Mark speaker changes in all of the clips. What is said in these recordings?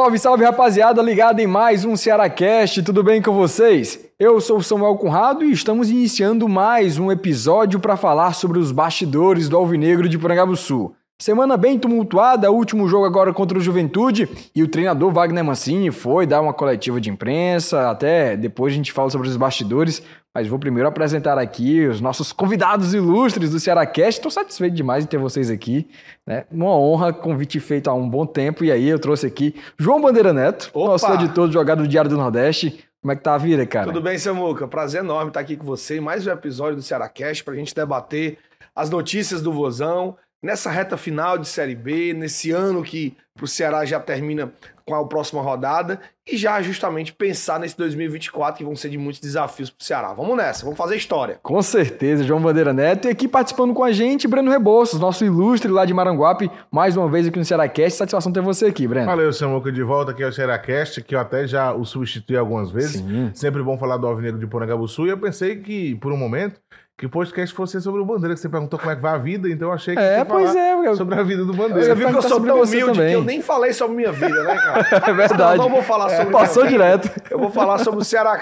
Speaker 1: Salve, salve rapaziada, ligado em mais um Cearacast, tudo bem com vocês? Eu sou o Samuel Conrado e estamos iniciando mais um episódio para falar sobre os bastidores do Alvinegro de Sul. Semana bem tumultuada, último jogo agora contra o Juventude e o treinador Wagner Mancini foi dar uma coletiva de imprensa, até depois a gente fala sobre os bastidores, mas vou primeiro apresentar aqui os nossos convidados ilustres do Cearacast. Estou satisfeito demais de ter vocês aqui, né? Uma honra, convite feito há um bom tempo e aí eu trouxe aqui João Bandeira Neto, Opa! nosso editor do Jogado do Diário do Nordeste. Como é que tá a vida, cara?
Speaker 2: Tudo bem, Samuca? Prazer enorme estar aqui com você em mais um episódio do Cearacast para a gente debater as notícias do Vozão, nessa reta final de Série B, nesse ano que para o Ceará já termina com a próxima rodada e já justamente pensar nesse 2024 que vão ser de muitos desafios para o Ceará. Vamos nessa, vamos fazer história.
Speaker 1: Com certeza, João Bandeira Neto. E aqui participando com a gente, Breno Rebouças, nosso ilustre lá de Maranguape, mais uma vez aqui no Cearacast. Satisfação ter você aqui, Breno.
Speaker 3: Valeu, Samuca, de volta aqui ao Cearacast, que eu até já o substituí algumas vezes. Sim. Sempre bom falar do Alvinegro de Porangabuçu e eu pensei que, por um momento, que o podcast fosse sobre o Bandeira, que você perguntou como é que vai a vida, então eu achei que
Speaker 1: é, pois é,
Speaker 3: sobre a vida do Bandeira.
Speaker 2: Você viu que eu sou tão humilde também. que eu nem falei sobre minha vida, né, cara?
Speaker 1: É verdade.
Speaker 2: Eu não vou falar sobre...
Speaker 1: É, passou direto.
Speaker 2: Eu vou falar sobre o Ceará,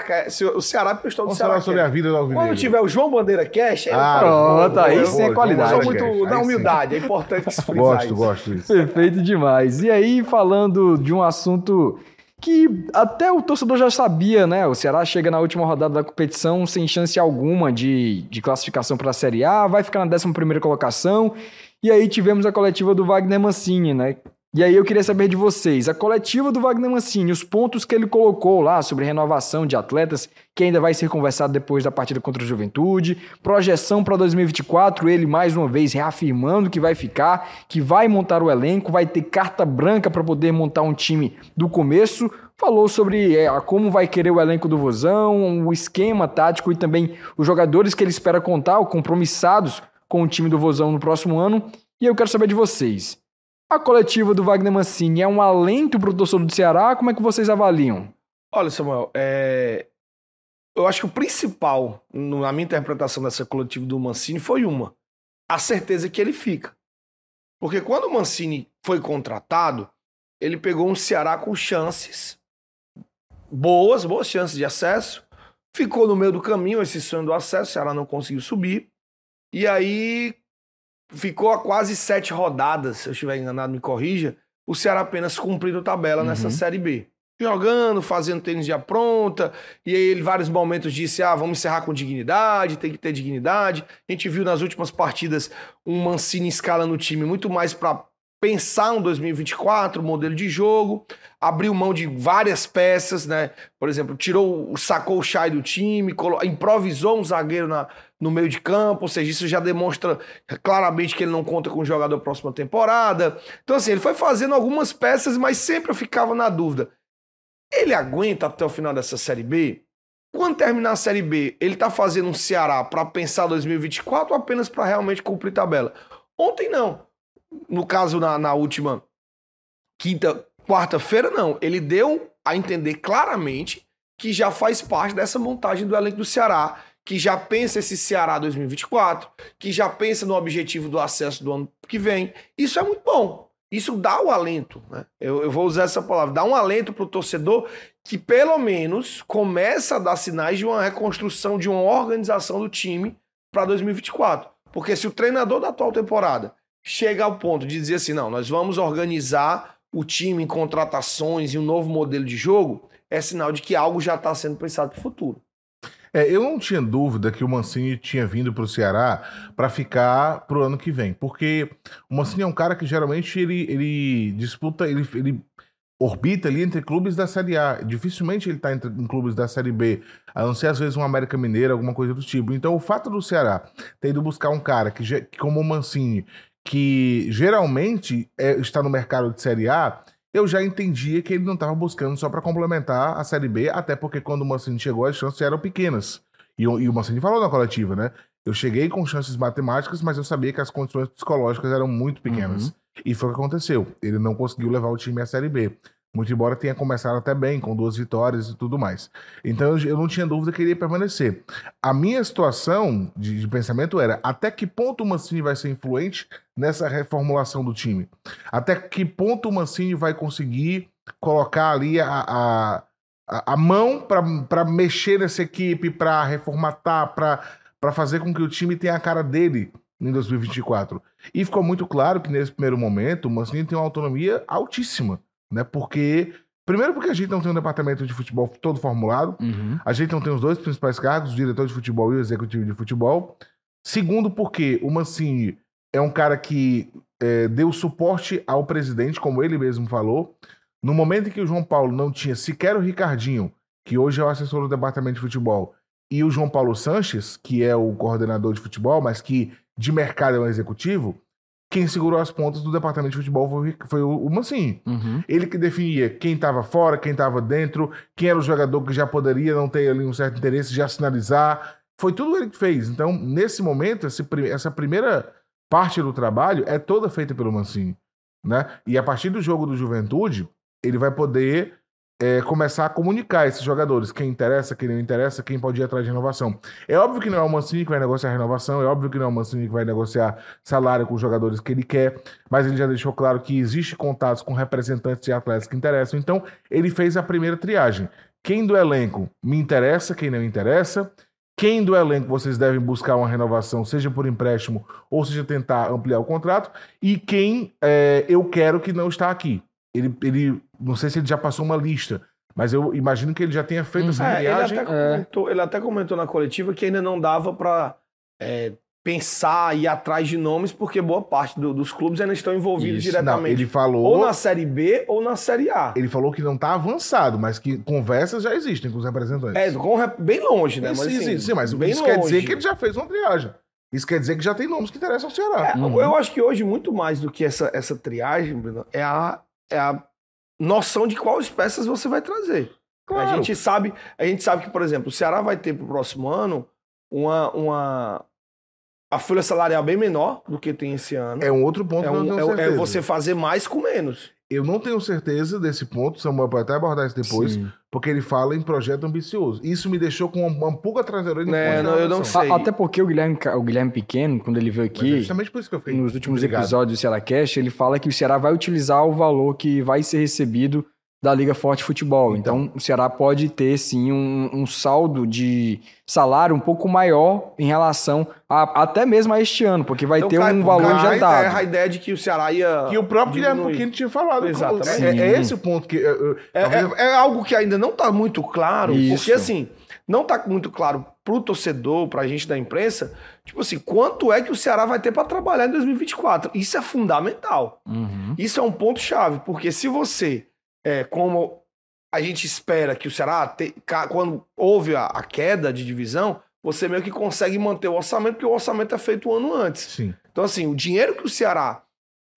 Speaker 2: o Ceará porque eu estou no Ceará. falar
Speaker 3: sobre a vida do Alvinegro.
Speaker 2: Quando tiver o João Bandeira Cash, aí
Speaker 1: ah. Pronto, aí sim é qualidade.
Speaker 2: Eu sou muito na humildade, é importante frisar
Speaker 3: Gosto,
Speaker 2: isso.
Speaker 3: gosto disso.
Speaker 1: Perfeito demais. E aí, falando de um assunto que até o torcedor já sabia, né? O Ceará chega na última rodada da competição sem chance alguma de, de classificação para a Série A, vai ficar na 11 colocação. E aí tivemos a coletiva do Wagner Mancini, né? E aí eu queria saber de vocês, a coletiva do Wagner Mancini, os pontos que ele colocou lá sobre renovação de atletas, que ainda vai ser conversado depois da partida contra o Juventude, projeção para 2024, ele mais uma vez reafirmando que vai ficar, que vai montar o elenco, vai ter carta branca para poder montar um time do começo, falou sobre é, como vai querer o elenco do Vozão, o esquema tático e também os jogadores que ele espera contar, compromissados com o time do Vozão no próximo ano. E eu quero saber de vocês. A coletiva do Wagner Mancini é um alento para o torcedor do Ceará? Como é que vocês avaliam?
Speaker 2: Olha, Samuel, é... eu acho que o principal, na minha interpretação dessa coletiva do Mancini, foi uma: a certeza que ele fica. Porque quando o Mancini foi contratado, ele pegou um Ceará com chances boas, boas chances de acesso, ficou no meio do caminho esse sonho do acesso, o Ceará não conseguiu subir. E aí ficou a quase sete rodadas, se eu estiver enganado, me corrija, o Ceará apenas cumprindo tabela uhum. nessa Série B. Jogando, fazendo tênis já pronta, e aí ele vários momentos disse, ah, vamos encerrar com dignidade, tem que ter dignidade. A gente viu nas últimas partidas um Mancini escalando o time muito mais para pensar um 2024, modelo de jogo, abriu mão de várias peças, né? Por exemplo, tirou, sacou o Chay do time, improvisou um zagueiro na, no meio de campo, ou seja, isso já demonstra claramente que ele não conta com o jogador próxima temporada. Então, assim, ele foi fazendo algumas peças, mas sempre eu ficava na dúvida. Ele aguenta até o final dessa Série B? Quando terminar a Série B, ele tá fazendo um Ceará para pensar 2024 ou apenas para realmente cumprir tabela? Ontem não no caso, na, na última quinta, quarta-feira, não. Ele deu a entender claramente que já faz parte dessa montagem do elenco do Ceará, que já pensa esse Ceará 2024, que já pensa no objetivo do acesso do ano que vem. Isso é muito bom. Isso dá o alento, né? eu, eu vou usar essa palavra, dá um alento para o torcedor que pelo menos começa a dar sinais de uma reconstrução, de uma organização do time para 2024. Porque se o treinador da atual temporada chega ao ponto de dizer assim: não, nós vamos organizar o time em contratações e um novo modelo de jogo, é sinal de que algo já está sendo pensado para o futuro.
Speaker 3: É, eu não tinha dúvida que o Mancini tinha vindo para o Ceará para ficar para o ano que vem, porque o Mancini é um cara que geralmente ele, ele disputa, ele, ele orbita ali entre clubes da Série A. Dificilmente ele está em clubes da Série B, a não ser às vezes um América Mineira, alguma coisa do tipo. Então o fato do Ceará ter ido buscar um cara que, como o Mancini, que geralmente é, está no mercado de Série A, eu já entendia que ele não estava buscando só para complementar a Série B, até porque quando o Mancini chegou as chances eram pequenas. E, e o Mancini falou na coletiva, né? Eu cheguei com chances matemáticas, mas eu sabia que as condições psicológicas eram muito pequenas. Uhum. E foi o que aconteceu. Ele não conseguiu levar o time à Série B. Muito embora tenha começado até bem, com duas vitórias e tudo mais. Então eu não tinha dúvida que ele ia permanecer. A minha situação de, de pensamento era até que ponto o Mancini vai ser influente nessa reformulação do time? Até que ponto o Mancini vai conseguir colocar ali a, a, a, a mão para mexer nessa equipe, para reformatar, para fazer com que o time tenha a cara dele em 2024. E ficou muito claro que nesse primeiro momento o Mancini tem uma autonomia altíssima, né? Porque primeiro porque a gente não tem um departamento de futebol todo formulado,
Speaker 1: Uhum.
Speaker 3: a gente não tem os dois principais cargos, o diretor de futebol e o executivo de futebol. Segundo porque o Mancini é um cara que é, deu suporte ao presidente, como ele mesmo falou. No momento em que o João Paulo não tinha sequer o Ricardinho, que hoje é o assessor do departamento de futebol, e o João Paulo Sanches, que é o coordenador de futebol, mas que de mercado é um executivo, quem segurou as pontas do departamento de futebol foi, foi o, o Mancini.
Speaker 1: Uhum.
Speaker 3: Ele que definia quem estava fora, quem estava dentro, quem era o jogador que já poderia não ter ali um certo interesse, já sinalizar. Foi tudo ele que fez. Então, nesse momento, esse essa primeira parte do trabalho é toda feita pelo Mancini. Né? E a partir do jogo do Juventude, ele vai poder é, começar a comunicar esses jogadores, quem interessa, quem não interessa, quem pode ir atrás de renovação. É óbvio que não é o Mancini que vai negociar renovação, é óbvio que não é o Mancini que vai negociar salário com os jogadores que ele quer, mas ele já deixou claro que existe contatos com representantes de atletas que interessam. Então, ele fez a primeira triagem. Quem do elenco me interessa, quem não interessa. Quem do elenco vocês devem buscar uma renovação, seja por empréstimo ou seja tentar ampliar o contrato. E quem é, eu quero que não está aqui. Ele, ele, não sei se ele já passou uma lista, mas eu imagino que ele já tenha feito essa
Speaker 2: É, ele,
Speaker 3: triagem.
Speaker 2: até comentou, ele até comentou na coletiva que ainda não dava pra é, pensar e ir atrás de nomes, porque boa parte do- dos clubes ainda estão envolvidos
Speaker 3: Isso, não,
Speaker 2: diretamente.
Speaker 3: ele falou.
Speaker 2: Ou na Série B ou na Série A.
Speaker 3: Ele falou que não está avançado, mas que conversas já existem com os representantes.
Speaker 2: É, com bem longe, né?
Speaker 3: sim,
Speaker 2: Mas,
Speaker 3: sim,
Speaker 2: assim,
Speaker 3: sim, mas
Speaker 2: bem
Speaker 3: isso quer dizer
Speaker 2: longe.
Speaker 3: que ele já fez uma triagem. Isso quer dizer que já tem nomes que interessam ao Ceará.
Speaker 2: É,
Speaker 1: Uhum.
Speaker 2: Eu acho que hoje, muito mais do que essa, essa triagem, Bruno, é a, é a noção de quais peças você vai trazer.
Speaker 3: Claro.
Speaker 2: A gente sabe, a gente sabe que, por exemplo, o Ceará vai ter pro próximo ano uma, uma a folha salarial bem menor do que tem esse ano.
Speaker 3: É um outro ponto
Speaker 2: É, um- é- é você fazer mais com menos.
Speaker 3: Eu não tenho certeza desse ponto, Samuel pode até abordar isso depois,
Speaker 1: Sim.
Speaker 3: porque ele fala em projeto ambicioso. Isso me deixou com uma, uma pulga traseira no
Speaker 2: É,
Speaker 3: ponto
Speaker 2: não, eu não sei.
Speaker 1: A- Até porque o Guilherme, o Guilherme Pequeno, quando ele veio
Speaker 3: é
Speaker 1: aqui,
Speaker 3: justamente por isso que eu fiquei
Speaker 1: nos últimos
Speaker 3: intrigado.
Speaker 1: episódios do Ceará Cast, ele fala que o Ceará vai utilizar o valor que vai ser recebido da Liga Forte Futebol. Então, o Ceará pode ter, sim, um, um saldo de salário um pouco maior em relação a- até mesmo a este ano, porque vai
Speaker 2: Então,
Speaker 1: ter
Speaker 2: cai-
Speaker 1: um valor
Speaker 2: cai
Speaker 1: já
Speaker 2: a ideia-
Speaker 1: dado.
Speaker 2: a ideia de que o Ceará ia.
Speaker 3: Que o próprio Guilherme. Pequeno tinha falado.
Speaker 2: Exatamente.
Speaker 3: É, é
Speaker 1: Sim.
Speaker 3: esse o ponto que.
Speaker 2: É,
Speaker 3: talvez-
Speaker 2: é- é algo que ainda não está muito claro,
Speaker 1: Isso.
Speaker 2: porque assim, não está muito claro pro torcedor, pra gente da imprensa, tipo assim, quanto é que o Ceará vai ter para trabalhar em 2024. Isso é fundamental.
Speaker 1: Uhum.
Speaker 2: Isso é um ponto chave, porque se você, é, como a gente espera que o Ceará, te- quando houve a, a queda de divisão, você meio que consegue manter o orçamento, porque o orçamento é feito um ano antes.
Speaker 3: Sim.
Speaker 2: Então, assim, o dinheiro que o Ceará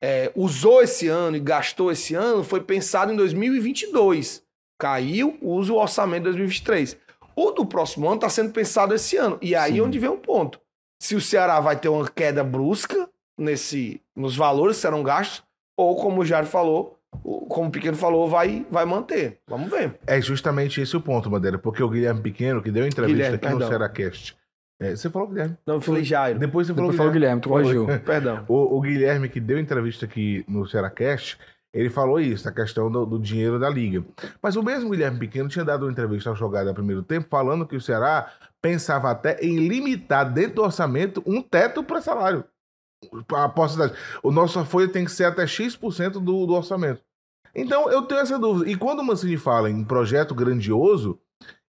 Speaker 2: é, usou esse ano e gastou esse ano foi pensado em 2022. Caiu, usa o orçamento de 2023. O do próximo ano está sendo pensado esse ano. E aí
Speaker 1: Sim.
Speaker 2: onde vem um ponto. Se o Ceará vai ter uma queda brusca nesse, nos valores que serão gastos, ou como o Jair falou, o- como o Pequeno falou, vai, vai manter. Vamos ver.
Speaker 3: É justamente esse o ponto, Madeira, porque o Guilherme Pequeno, que deu entrevista
Speaker 2: Guilherme,
Speaker 3: aqui no
Speaker 2: perdão.
Speaker 3: Seracast. É, você falou Guilherme.
Speaker 2: Não, eu falei Jair.
Speaker 3: Depois você falou
Speaker 1: Depois falou
Speaker 3: Guilherme.
Speaker 1: Guilherme, tu corrigiu.
Speaker 2: Perdão.
Speaker 3: O, o Guilherme, que deu entrevista aqui no Seracast, ele falou isso, a questão do, do dinheiro da liga. Mas o mesmo Guilherme Pequeno tinha dado uma entrevista ao Jogada no primeiro tempo, falando que o Ceará pensava até em limitar dentro do orçamento um teto para salário. A possibilidade. O nossa folha tem que ser até X% do, do orçamento. Então eu tenho essa dúvida. E quando o Mancini fala em projeto grandioso,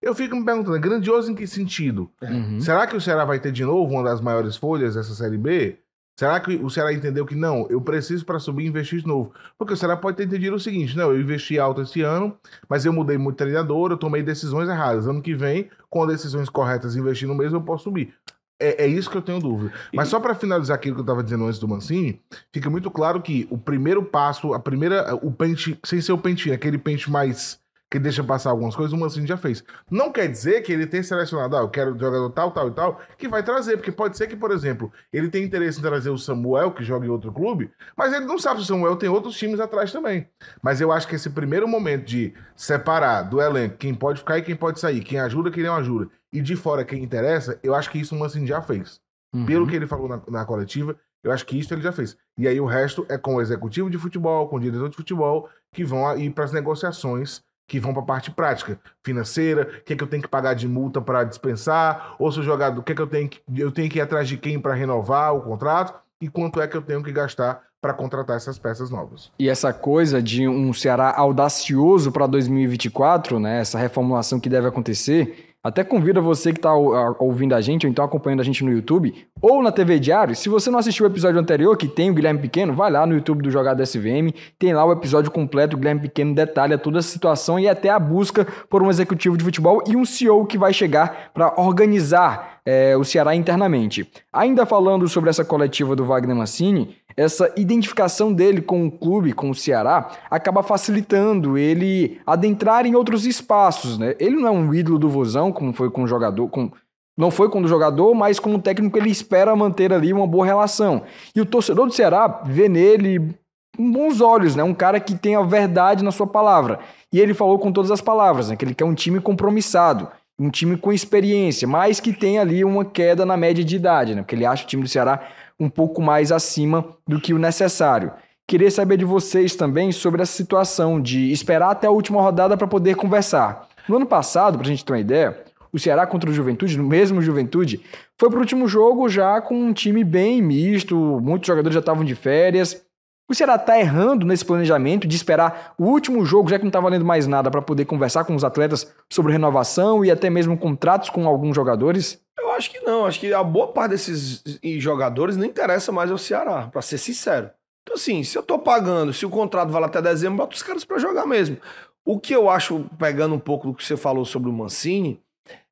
Speaker 3: eu fico me perguntando, grandioso em que sentido?
Speaker 1: Uhum.
Speaker 3: Será que o Ceará vai ter de novo uma das maiores folhas dessa Série B? Será que o Ceará entendeu que não, eu preciso para subir investir de novo? Porque o Ceará pode ter entendido o seguinte: não, eu investi alto esse ano, mas eu mudei muito treinador, eu tomei decisões erradas. Ano que vem, com decisões corretas, investir no mesmo, eu posso subir. É, é isso que eu tenho dúvida. Mas só para finalizar aquilo que eu estava dizendo antes do Mancini, fica muito claro que o primeiro passo, a primeira, o pente, sem ser o pentinho, aquele pente mais que deixa passar algumas coisas, o Mancini já fez. Não quer dizer que ele tenha selecionado, ah, eu quero jogador tal, tal e tal, que vai trazer, porque pode ser que, por exemplo, ele tenha interesse em trazer o Samuel, que joga em outro clube, mas ele não sabe se o Samuel tem outros times atrás também. Mas eu acho que esse primeiro momento de separar do elenco quem pode ficar e quem pode sair, quem ajuda e quem não ajuda, e de fora quem interessa, eu acho que isso o Mancini já fez.
Speaker 1: Uhum.
Speaker 3: Pelo que ele falou na, na coletiva, Eu acho que isso ele já fez. E aí o resto é com o executivo de futebol, com o diretor de futebol, que vão ir para as negociações, que vão para a parte prática, financeira, o que, é que eu tenho que pagar de multa para dispensar, ou se o jogador, o que, é que eu tenho que. Eu tenho que ir atrás de quem para renovar o contrato, e quanto é que eu tenho que gastar para contratar essas peças novas.
Speaker 1: E essa coisa de um Ceará audacioso para 2024, né? Essa reformulação que deve acontecer, até convido você que está ouvindo a gente, ou então acompanhando a gente no YouTube, ou na TV Diário. Se você não assistiu o episódio anterior, que tem o Guilherme Pequeno, vai lá no YouTube do Jogada SVM, tem lá o episódio completo, o Guilherme Pequeno detalha toda a situação e até a busca por um executivo de futebol e um CEO que vai chegar para organizar é, o Ceará internamente. Ainda falando sobre essa coletiva do Wagner Mancini, essa identificação dele com o clube, com o Ceará, acaba facilitando ele adentrar em outros espaços, né? Ele não é um ídolo do Vozão, como foi com o jogador, com não foi com o jogador, mas como técnico ele espera manter ali uma boa relação. E o torcedor do Ceará vê nele com bons olhos, né? Um cara que tem a verdade na sua palavra. E ele falou com todas as palavras, né? Que ele quer um time compromissado, um time com experiência, mas que tem ali uma queda na média de idade, né? Porque ele acha o time do Ceará um pouco mais acima do que o necessário. Queria saber de vocês também sobre essa situação de esperar até a última rodada para poder conversar. No ano passado, para a gente ter uma ideia, o Ceará contra o Juventude, no mesmo Juventude, foi para o último jogo já com um time bem misto, muitos jogadores já estavam de férias. O Ceará está errando nesse planejamento de esperar o último jogo, já que não está valendo mais nada, para poder conversar com os atletas sobre renovação e até mesmo contratos com alguns jogadores?
Speaker 2: Acho que não. Acho que a boa parte desses jogadores não interessa mais ao Ceará, para ser sincero. Então, assim, se eu tô pagando, se o contrato vale até dezembro, bota os caras para jogar mesmo. O que eu acho, pegando um pouco do que você falou sobre o Mancini,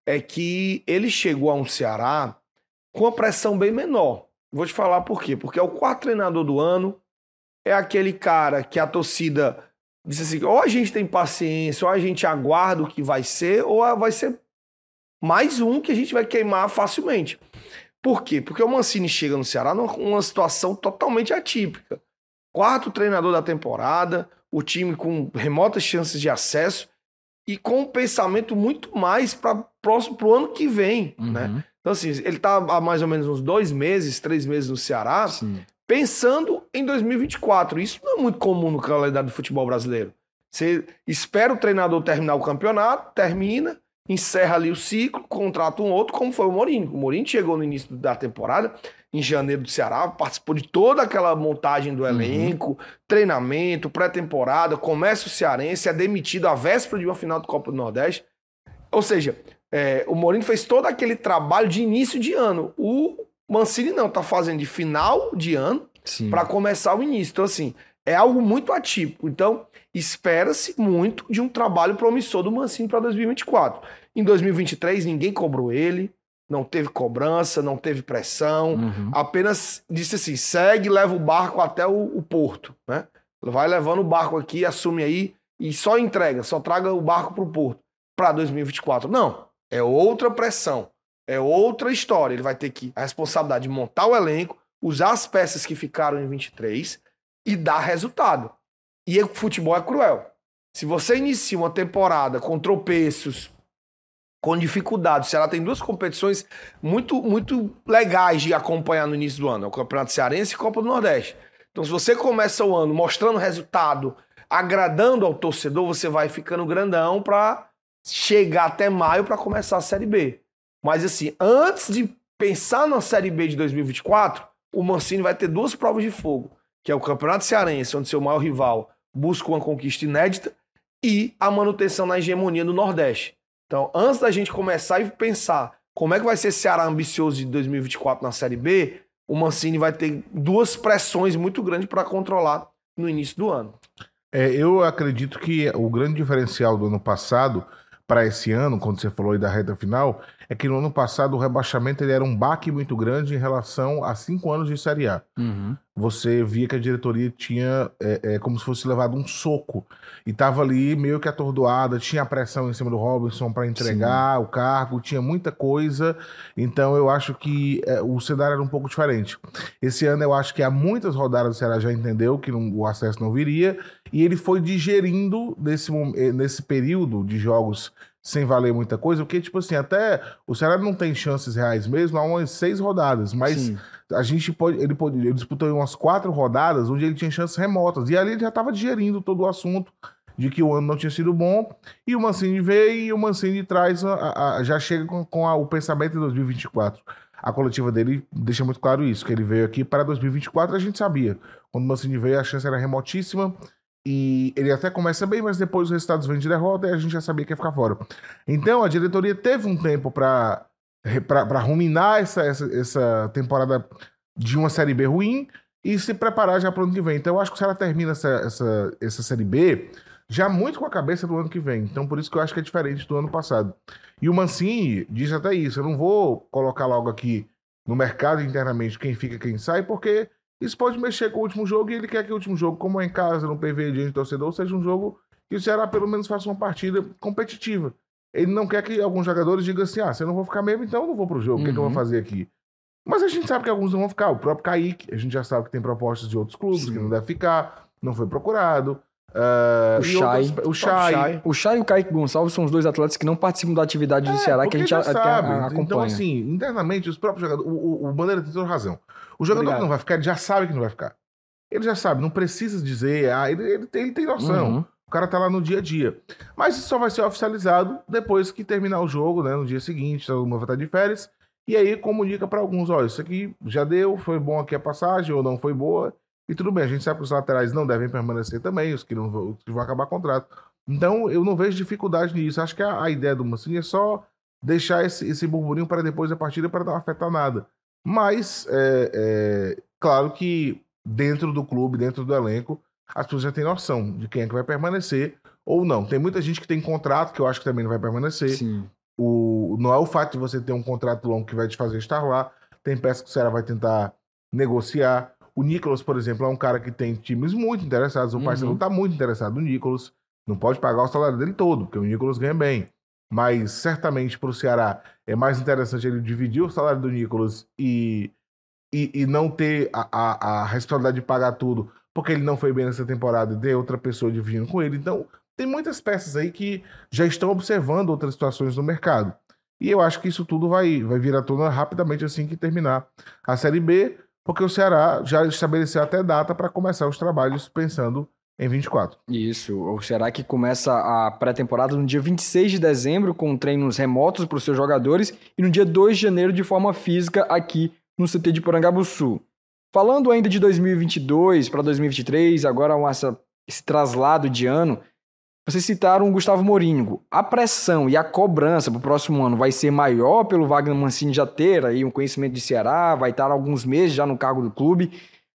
Speaker 2: é que ele chegou a um Ceará com uma pressão bem menor. Vou te falar por quê. Porque é o quarto treinador do ano, é aquele cara que a torcida disse assim: ou a gente tem paciência, ou a gente aguarda o que vai ser, ou vai ser mais um que a gente vai queimar facilmente. Por quê? Porque o Mancini chega no Ceará numa situação totalmente atípica. Quarto treinador da temporada, o time com remotas chances de acesso e com um pensamento muito mais para próximo pro ano que vem, uhum. né? Então assim, ele está há mais ou menos uns dois meses, três meses no Ceará, Sim. pensando em 2024. Isso não é muito comum no calendário do futebol brasileiro. Você espera o treinador terminar o campeonato, termina, encerra ali o ciclo, contrata um outro, como foi o Mourinho. O Mourinho chegou no início da temporada, em janeiro do Ceará, participou de toda aquela montagem do uhum. elenco, uhum. treinamento, pré-temporada, começa o Cearense, é demitido à véspera de uma final do Copa do Nordeste. Ou seja, é, o Mourinho fez todo aquele trabalho de início de ano. O Mancini não, tá fazendo de final de ano para começar o início. Então, assim, é algo muito atípico. Então, espera-se muito de um trabalho promissor do Mancini para 2024. Em 2023, ninguém cobrou ele, não teve cobrança, não teve pressão, uhum. apenas disse assim: segue, leva o barco até o, o porto. Né? Vai levando o barco aqui, assume aí e só entrega, só traga o barco para o porto para 2024. Não, é outra pressão, é outra história. Ele vai ter que a responsabilidade de montar o elenco, usar as peças que ficaram em 23 e dar resultado. E o futebol é cruel. Se você inicia uma temporada com tropeços, com dificuldades, se ela tem duas competições muito muito legais de acompanhar no início do ano, é o Campeonato Cearense e Copa do Nordeste. Então, se você começa o ano mostrando resultado, agradando ao torcedor, você vai ficando grandão para chegar até maio para começar a Série B. Mas assim, antes de pensar na Série B de 2024, o Mancini vai ter duas provas de fogo que é o Campeonato Cearense, onde seu maior rival busca uma conquista inédita, e a manutenção na hegemonia do Nordeste. Então, antes da gente começar e pensar como é que vai ser Ceará ambicioso de 2024 na Série B, o Mancini vai ter duas pressões muito grandes para controlar no início do ano.
Speaker 3: É, eu acredito que o grande diferencial do ano passado para esse ano, quando você falou aí da reta final, é que no ano passado o rebaixamento ele era um baque muito grande em relação a cinco anos de Série A. Uhum. Você via que a diretoria tinha é, é, como se fosse levado um soco e estava ali meio que atordoada, tinha pressão em cima do Robinson para entregar Sim. o cargo, tinha muita coisa. Então eu acho que é, o cenário era um pouco diferente. Esse ano eu acho que há muitas rodadas o Ceará já entendeu que não, o acesso não viria e ele foi digerindo nesse, eh, nesse período de jogos sem valer muita coisa, porque, tipo assim, até o Ceará não tem chances reais mesmo há umas seis rodadas, mas a gente pode. Ele, pode, ele disputou em umas quatro rodadas onde ele tinha chances remotas. E ali ele já estava digerindo todo o assunto de que o ano não tinha sido bom. E o Mancini veio e o Mancini traz a, a, já chega com, com a, o pensamento de 2024. A coletiva dele deixa muito claro isso, que ele veio aqui para 2024, a gente sabia. Quando o Mancini veio, a chance era remotíssima. E ele até começa bem, mas depois os resultados vêm de derrota e a gente já sabia que ia ficar fora. Então a diretoria teve um tempo para ruminar essa, essa, essa temporada de uma Série B ruim e se preparar já para o ano que vem. Então eu acho que se ela termina essa, essa, essa Série B já muito com a cabeça do ano que vem. Então por isso que eu acho que é diferente do ano passado. E o Mancini diz até isso, eu não vou colocar logo aqui no mercado internamente quem fica quem sai, porque isso pode mexer com o último jogo e ele quer que o último jogo, como é em casa, no PV diante do torcedor, seja um jogo que o Ceará pelo menos faça uma partida competitiva. Ele não quer que alguns jogadores digam assim: ah, se eu não vou ficar mesmo, então eu não vou pro jogo. O que, é que eu vou uhum. fazer aqui? Mas a gente sabe que alguns não vão ficar. O próprio Kaique, a gente já sabe que tem propostas de outros clubes Sim. que não deve ficar, não foi procurado.
Speaker 1: Uh, o, Chay, outras, o Chay. O Chay e o Kaique Gonçalves são os dois atletas que não participam da atividade do é, Ceará, que a gente já sabe. A, a, acompanha. Então,
Speaker 3: assim, internamente, os próprios jogadores. O, o, o Bandeira tem toda razão. O jogador Obrigado. que não vai ficar, ele já sabe que não vai ficar. Ele já sabe, não precisa dizer, ah, ele, ele, tem, ele tem noção. Uhum. O cara tá lá no dia a dia. Mas isso só vai ser oficializado depois que terminar o jogo, né? No dia seguinte, todo mundo vai estar de férias. E aí comunica para alguns, olha, isso aqui já deu, foi bom aqui a passagem ou não foi boa. E tudo bem, a gente sabe que os laterais não devem permanecer também, os que, não, os que vão acabar contrato. Então eu não vejo dificuldade nisso. Acho que a, a ideia do Mancini é só deixar esse, esse burburinho para depois da partida para não afetar nada. Mas, é, é, claro que dentro do clube, dentro do elenco, as pessoas já têm noção de quem é que vai permanecer ou não. Tem muita gente que tem contrato que eu acho que também não vai permanecer.
Speaker 1: Sim.
Speaker 3: O, não é o fato de você ter um contrato longo que vai te fazer estar lá. Tem peças que o Ceará vai tentar negociar. O Nicolas, por exemplo, é um cara que tem times muito interessados. O uhum. parceiro está muito interessado no Nicolas. Não pode pagar o salário dele todo, porque o Nicolas ganha bem. Mas certamente para o Ceará é mais interessante ele dividir o salário do Nicolas e e, e não ter a, a, a, responsabilidade de pagar tudo porque ele não foi bem nessa temporada e ter outra pessoa dividindo com ele. Então, tem muitas peças aí que já estão observando outras situações no mercado. E eu acho que isso tudo vai, vai vir à tona rapidamente assim que terminar a Série B, porque o Ceará já estabeleceu até data para começar os trabalhos pensando em 24.
Speaker 1: Isso, o Ceará que começa a pré-temporada no dia 26 de dezembro com treinos remotos para os seus jogadores e no dia 2 de janeiro de forma física aqui no CT de Porangabuçu. Falando ainda de 2022 para 2023, agora essa, esse traslado de ano, vocês citaram o Gustavo Morínigo. A pressão e a cobrança para o próximo ano vai ser maior pelo Wagner Mancini já ter aí um conhecimento de Ceará, vai estar alguns meses já no cargo do clube,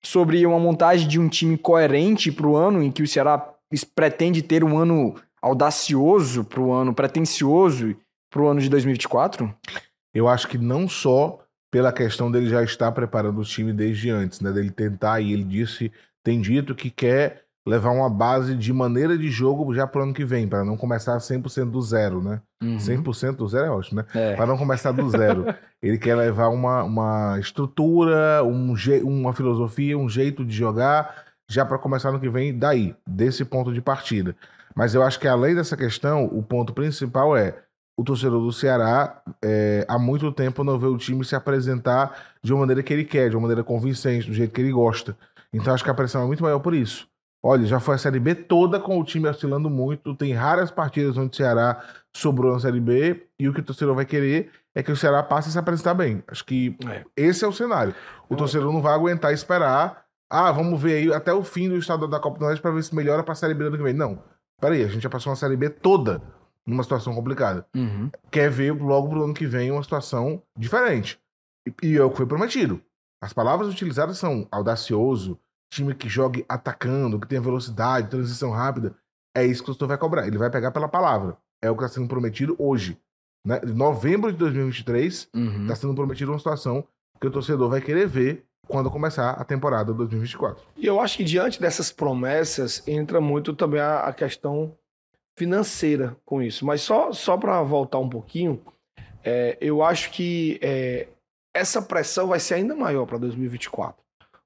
Speaker 1: sobre uma montagem de um time coerente para o ano em que o Ceará pretende ter um ano audacioso para o ano pretencioso para o ano de 2024?
Speaker 3: Eu acho que não só pela questão dele já estar preparando o time desde antes, né? Dele tentar, e ele disse, tem dito que quer levar uma base de maneira de jogo já pro ano que vem, para não começar 100% do zero, né? Uhum. 100% do zero é ótimo, né? É. Para não começar do zero. ele quer levar uma, uma estrutura, um uma filosofia, um jeito de jogar, já para começar no que vem daí, desse ponto de partida. Mas eu acho que além dessa questão, o ponto principal é o torcedor do Ceará é, há muito tempo não vê o time se apresentar de uma maneira que ele quer, de uma maneira convincente, do jeito que ele gosta. Então acho que a pressão é muito maior por isso. Olha, já foi a Série B toda com o time oscilando muito. Tem raras partidas onde o Ceará sobrou na Série B. E o que o torcedor vai querer é que o Ceará passe a se apresentar bem. Acho que é. esse é o cenário. O torcedor não vai aguentar esperar. Ah, vamos ver aí até o fim do estado da Copa do Nordeste para ver se melhora para a Série B do ano que vem. Não. Peraí, a gente já passou uma Série B toda numa situação complicada.
Speaker 1: Uhum.
Speaker 3: Quer ver logo pro ano que vem uma situação diferente. E, e é o que foi prometido. As palavras utilizadas são audacioso, time que jogue atacando, que tenha velocidade, transição rápida. É isso que o torcedor vai cobrar. Ele vai pegar pela palavra. É o que está sendo prometido hoje. Né? Em novembro de 2023, está uhum. sendo prometido uma situação que o torcedor vai querer ver quando começar a temporada 2024.
Speaker 2: E eu acho que diante dessas promessas entra muito também a, a questão financeira com isso. Mas só, só para voltar um pouquinho, é, eu acho que é, essa pressão vai ser ainda maior para 2024.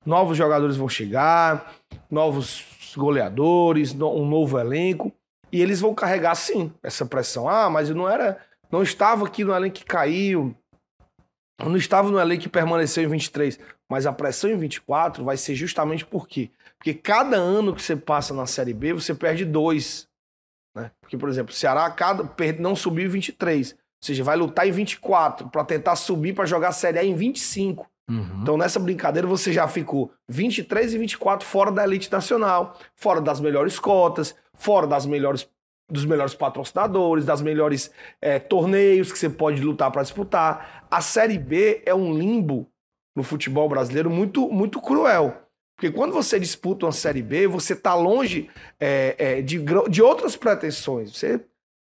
Speaker 2: Novos jogadores vão chegar, novos goleadores, um novo elenco, e eles vão carregar sim essa pressão. Ah, mas eu não era, não estava aqui no elenco que caiu. não estava no elenco que permaneceu em 23, mas a pressão em 24 vai ser justamente por quê? Porque cada ano que você passa na Série B, você perde dois. Né? Porque, por exemplo, o Ceará cada, não subiu em 23. Ou seja, vai lutar em 24 para tentar subir para jogar a Série A em 25.
Speaker 1: Uhum.
Speaker 2: Então, nessa brincadeira, você já ficou 23 e 24 fora da elite nacional, fora das melhores cotas, fora das melhores, dos melhores patrocinadores, das melhores eh, torneios que você pode lutar para disputar. A Série B é um limbo no futebol brasileiro muito, muito cruel. Porque quando você disputa uma Série B, você está longe eh, eh, de, de outras pretensões. Você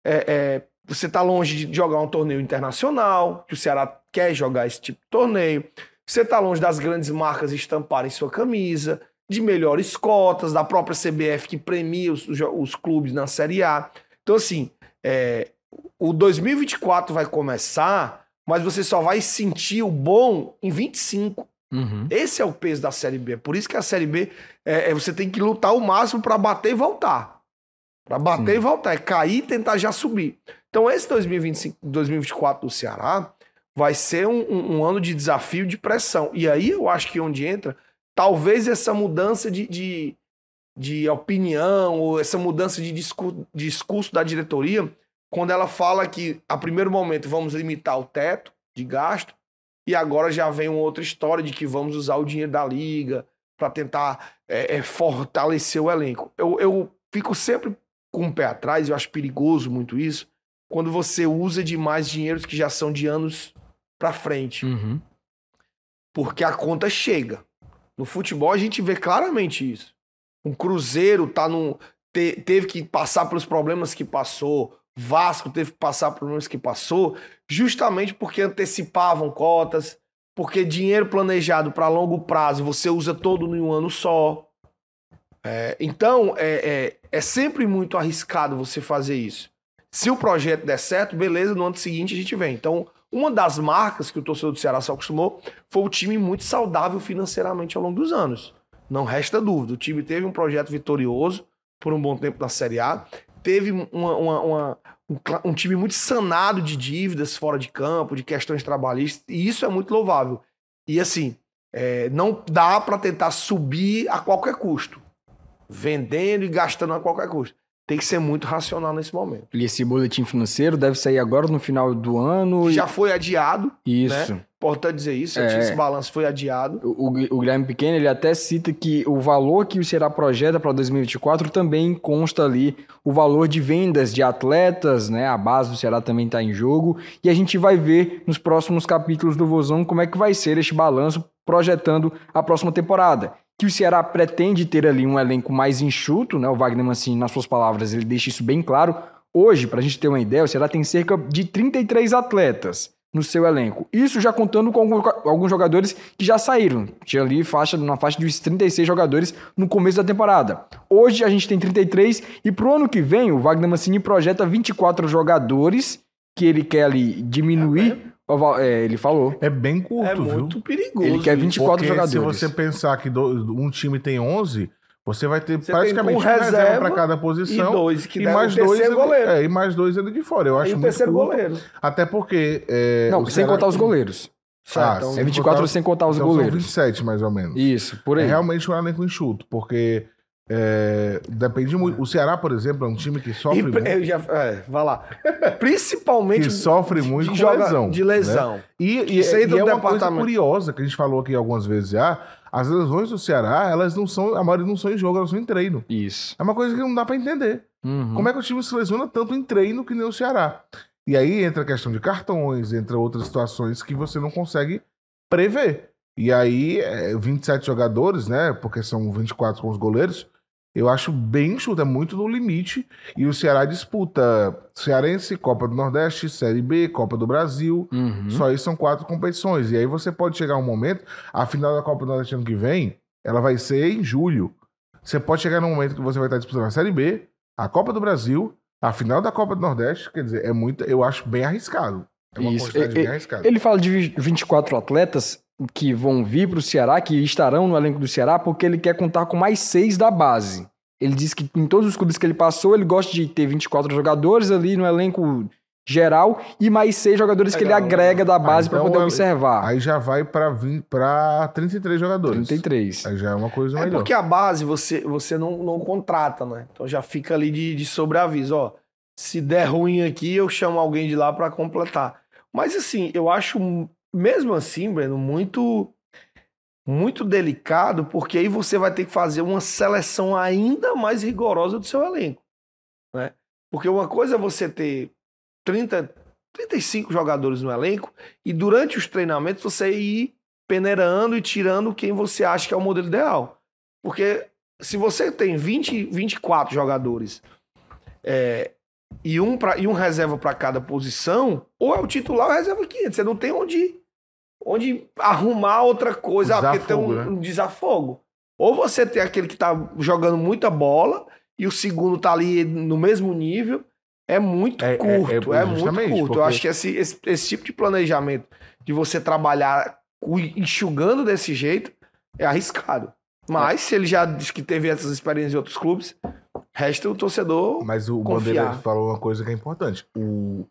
Speaker 2: é, é, você está longe de jogar um torneio internacional, que o Ceará quer jogar esse tipo de torneio. Você está longe das grandes marcas estamparem sua camisa, de melhores cotas, da própria CBF que premia os, os clubes na Série A. Então, assim, é, o 2024 vai começar, mas você só vai sentir o bom em 25.
Speaker 1: Uhum.
Speaker 2: Esse é o peso da Série B. Por isso que a Série B é, é você tem que lutar o máximo para bater e voltar. Para bater
Speaker 1: Sim.
Speaker 2: e voltar. É cair e tentar já subir. Então, esse 2025, 2024 do Ceará vai ser um, um- um ano de desafio, de pressão. E aí eu acho que onde entra, talvez essa mudança de, de, de opinião, ou essa mudança de discurso, discurso da diretoria, quando ela fala que, a primeiro momento, vamos limitar o teto de gasto, e agora já vem uma outra história de que vamos usar o dinheiro da liga para tentar é, é, fortalecer o elenco. Eu, eu fico sempre com o pé atrás, eu acho perigoso muito isso, quando você usa demais dinheiros que já são de anos para frente,
Speaker 1: Uhum.
Speaker 2: porque a conta chega. No futebol a gente vê claramente isso. Um Cruzeiro tá num, te- teve que passar pelos problemas que passou, Vasco teve que passar problemas que passou, justamente porque antecipavam cotas, porque dinheiro planejado para longo prazo você usa todo em um ano só. É, então, é, é, é sempre muito arriscado você fazer isso. Se o projeto der certo, beleza, no ano seguinte a gente vem. Então, uma das marcas que o torcedor do Ceará se acostumou foi o time muito saudável financeiramente ao longo dos anos. Não resta dúvida. O time teve um projeto vitorioso por um bom tempo na Série A. Teve uma- uma- uma- um, um time muito sanado de dívidas fora de campo, de questões trabalhistas, e isso é muito louvável. E assim, é, não dá para tentar subir a qualquer custo, vendendo e gastando a qualquer custo. Tem que ser muito racional nesse momento.
Speaker 1: E esse boletim financeiro deve sair agora no final do ano. e-
Speaker 2: Já foi adiado,
Speaker 1: Isso.
Speaker 2: importante dizer isso,
Speaker 1: É.
Speaker 2: esse balanço foi adiado.
Speaker 1: O, o Guilherme Pequeno ele até cita que o valor que o Ceará projeta para 2024 também consta ali o valor de vendas de atletas, né? A base do Ceará também está em jogo. E a gente vai ver nos próximos capítulos do Vozão como é que vai ser este balanço projetando a próxima temporada. Que o Ceará pretende ter ali um elenco mais enxuto, né? O Wagner Mancini, nas suas palavras, ele deixa isso bem claro. Hoje, para a gente ter uma ideia, o Ceará tem cerca de 33 atletas no seu elenco. Isso já contando com alguns jogadores que já saíram. Tinha ali faixa, uma faixa uns 36 jogadores no começo da temporada. Hoje a gente tem 33 e pro ano que vem o Wagner Mancini projeta 24 jogadores que ele quer ali diminuir. É, ele falou.
Speaker 3: É bem curto,
Speaker 2: é
Speaker 3: viu?
Speaker 2: muito perigoso.
Speaker 1: Ele quer
Speaker 2: isso.
Speaker 1: 24
Speaker 3: Porque
Speaker 1: jogadores.
Speaker 3: se você pensar que do- um time tem 11, você vai ter
Speaker 2: Você
Speaker 3: praticamente
Speaker 2: um
Speaker 3: reserva
Speaker 2: reserva
Speaker 3: para cada
Speaker 2: E
Speaker 3: posição.
Speaker 2: dois, que
Speaker 3: E mais dois, ele-
Speaker 2: goleiro.
Speaker 3: é, e mais dois ele de fora. Eu acho
Speaker 2: o
Speaker 3: muito
Speaker 2: terceiro
Speaker 3: curto,
Speaker 2: goleiro.
Speaker 3: Até porque. É,
Speaker 1: Não, sem
Speaker 3: Ceará-
Speaker 1: contar os goleiros.
Speaker 3: Ah,
Speaker 2: então,
Speaker 1: É 24 sem contar os
Speaker 3: então
Speaker 1: goleiros.
Speaker 3: São 27, mais ou menos.
Speaker 1: Isso, por aí.
Speaker 3: É realmente um elenco enxuto, porque é, depende muito. O Ceará, por exemplo, é um time que sofre
Speaker 2: E,
Speaker 3: muito.
Speaker 2: eu já, é, vai lá. Principalmente
Speaker 3: Que sofre muito
Speaker 2: de, joga-
Speaker 3: lesão,
Speaker 2: de lesão.
Speaker 3: E, e, e
Speaker 2: do
Speaker 3: é uma coisa curiosa que a gente falou aqui algumas vezes já. As lesões do Ceará, elas não são. A maioria não são em jogo, elas são em treino.
Speaker 1: Isso.
Speaker 3: É uma coisa que não dá pra entender.
Speaker 1: Uhum.
Speaker 3: Como é que o time se lesiona tanto em treino que nem o Ceará? E aí entra a questão de cartões, entra outras situações que você não consegue prever. E aí, é, 27 jogadores, né? Porque são 24 com os goleiros. Eu acho bem enxuto, é muito no limite. E o Ceará disputa Cearense, Copa do Nordeste, Série B, Copa do Brasil.
Speaker 1: Uhum.
Speaker 3: Só aí são quatro competições. E aí você pode chegar um momento, a final da Copa do Nordeste ano que vem, ela vai ser em julho. Você pode chegar num momento que você vai estar disputando a Série B, a Copa do Brasil, a final da Copa do Nordeste. Quer dizer, é muito, eu acho bem arriscado. É uma
Speaker 1: Isso.
Speaker 3: quantidade
Speaker 1: E-
Speaker 3: bem arriscada.
Speaker 1: Ele fala de vi- 24 atletas que vão vir para o Ceará, que estarão no elenco do Ceará, porque ele quer contar com mais seis da base. Ele diz que em todos os clubes que ele passou, ele gosta de ter 24 jogadores ali no elenco geral e mais seis jogadores que ele agrega da base pra
Speaker 3: então
Speaker 1: poder
Speaker 3: ele-
Speaker 1: observar.
Speaker 3: Aí já vai pra, 20, pra 33 jogadores.
Speaker 1: 33.
Speaker 3: Aí já é uma coisa
Speaker 2: É
Speaker 3: melhor.
Speaker 2: porque a base você, você não, não contrata, né? Então já fica ali de, de sobreaviso, ó. Se der ruim aqui, eu chamo alguém de lá pra completar. Mas assim, eu acho, mesmo assim, Breno, muito muito delicado, porque aí você vai ter que fazer uma seleção ainda mais rigorosa do seu elenco, né? Porque uma coisa é você ter 30, 35 jogadores no elenco e durante os treinamentos você ir peneirando e tirando quem você acha que é o modelo ideal. Porque se você tem 20, 24 jogadores é, e, um pra, e um reserva para cada posição, ou é o titular ou é o reserva 500. Você não tem onde, onde arrumar outra coisa, ah, porque tem um,
Speaker 3: Desafogo, né?
Speaker 2: um desafogo. Ou você tem aquele que tá jogando muita bola e o segundo tá ali no mesmo nível. É muito
Speaker 3: É- é-
Speaker 2: curto, é,
Speaker 3: é
Speaker 2: muito
Speaker 3: justamente,
Speaker 2: curto. Eu
Speaker 3: porque-
Speaker 2: acho que esse, esse, esse tipo de planejamento de você trabalhar enxugando desse jeito é arriscado. Mas se ele já disse que teve essas experiências em outros clubes, resta o torcedor.
Speaker 3: Mas o
Speaker 2: Confiar.
Speaker 3: Bandeira falou uma coisa que é importante. O,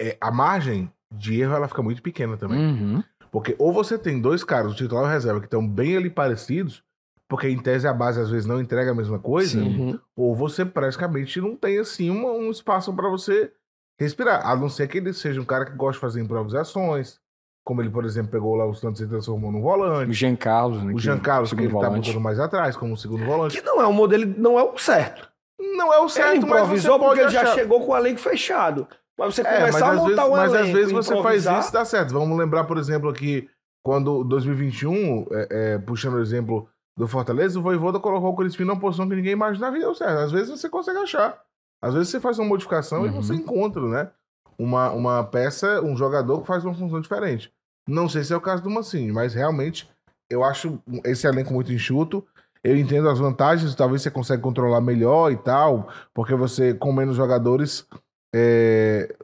Speaker 3: é, a margem de erro ela fica muito pequena também.
Speaker 1: Uhum.
Speaker 3: Porque ou você tem dois caras, o titular e o reserva, que estão bem ali parecidos, porque em tese a base às vezes não entrega a mesma coisa,
Speaker 1: Sim.
Speaker 2: Uhum.
Speaker 3: ou você praticamente não tem assim uma- um espaço para você respirar. A não ser que ele seja um cara que gosta de fazer improvisações, como ele, por exemplo, pegou lá o Santos e transformou num
Speaker 1: O
Speaker 3: volante.
Speaker 1: Jean Carlos, né?
Speaker 3: O Jean Carlos, que ele tá botando mais atrás, como segundo volante.
Speaker 2: Que não é o modelo, não é o certo.
Speaker 3: Não é o certo,
Speaker 2: ele
Speaker 3: mas você
Speaker 2: improvisou
Speaker 3: pode
Speaker 2: porque ele já
Speaker 3: achar...
Speaker 2: chegou com o elenco fechado. Mas você
Speaker 3: É, mas
Speaker 2: começar a
Speaker 3: às
Speaker 2: montar
Speaker 3: vezes,
Speaker 2: um
Speaker 3: mas
Speaker 2: elenco.
Speaker 3: às vezes você faz
Speaker 2: improvisar,
Speaker 3: isso e dá certo. Vamos lembrar, por exemplo, aqui, quando 2021, é, é, puxando o exemplo do Fortaleza, o Voivoda colocou o Crispim numa posição que ninguém imaginava e deu certo. Às vezes você consegue achar. Às vezes você faz uma modificação e
Speaker 1: Uhum.
Speaker 3: você encontra, né? Uma, uma peça, um jogador que faz uma função diferente. Não sei se é o caso do Mancini, mas realmente eu acho esse elenco muito enxuto. Eu entendo as vantagens, talvez você consiga controlar melhor e tal, porque você, com menos jogadores, é,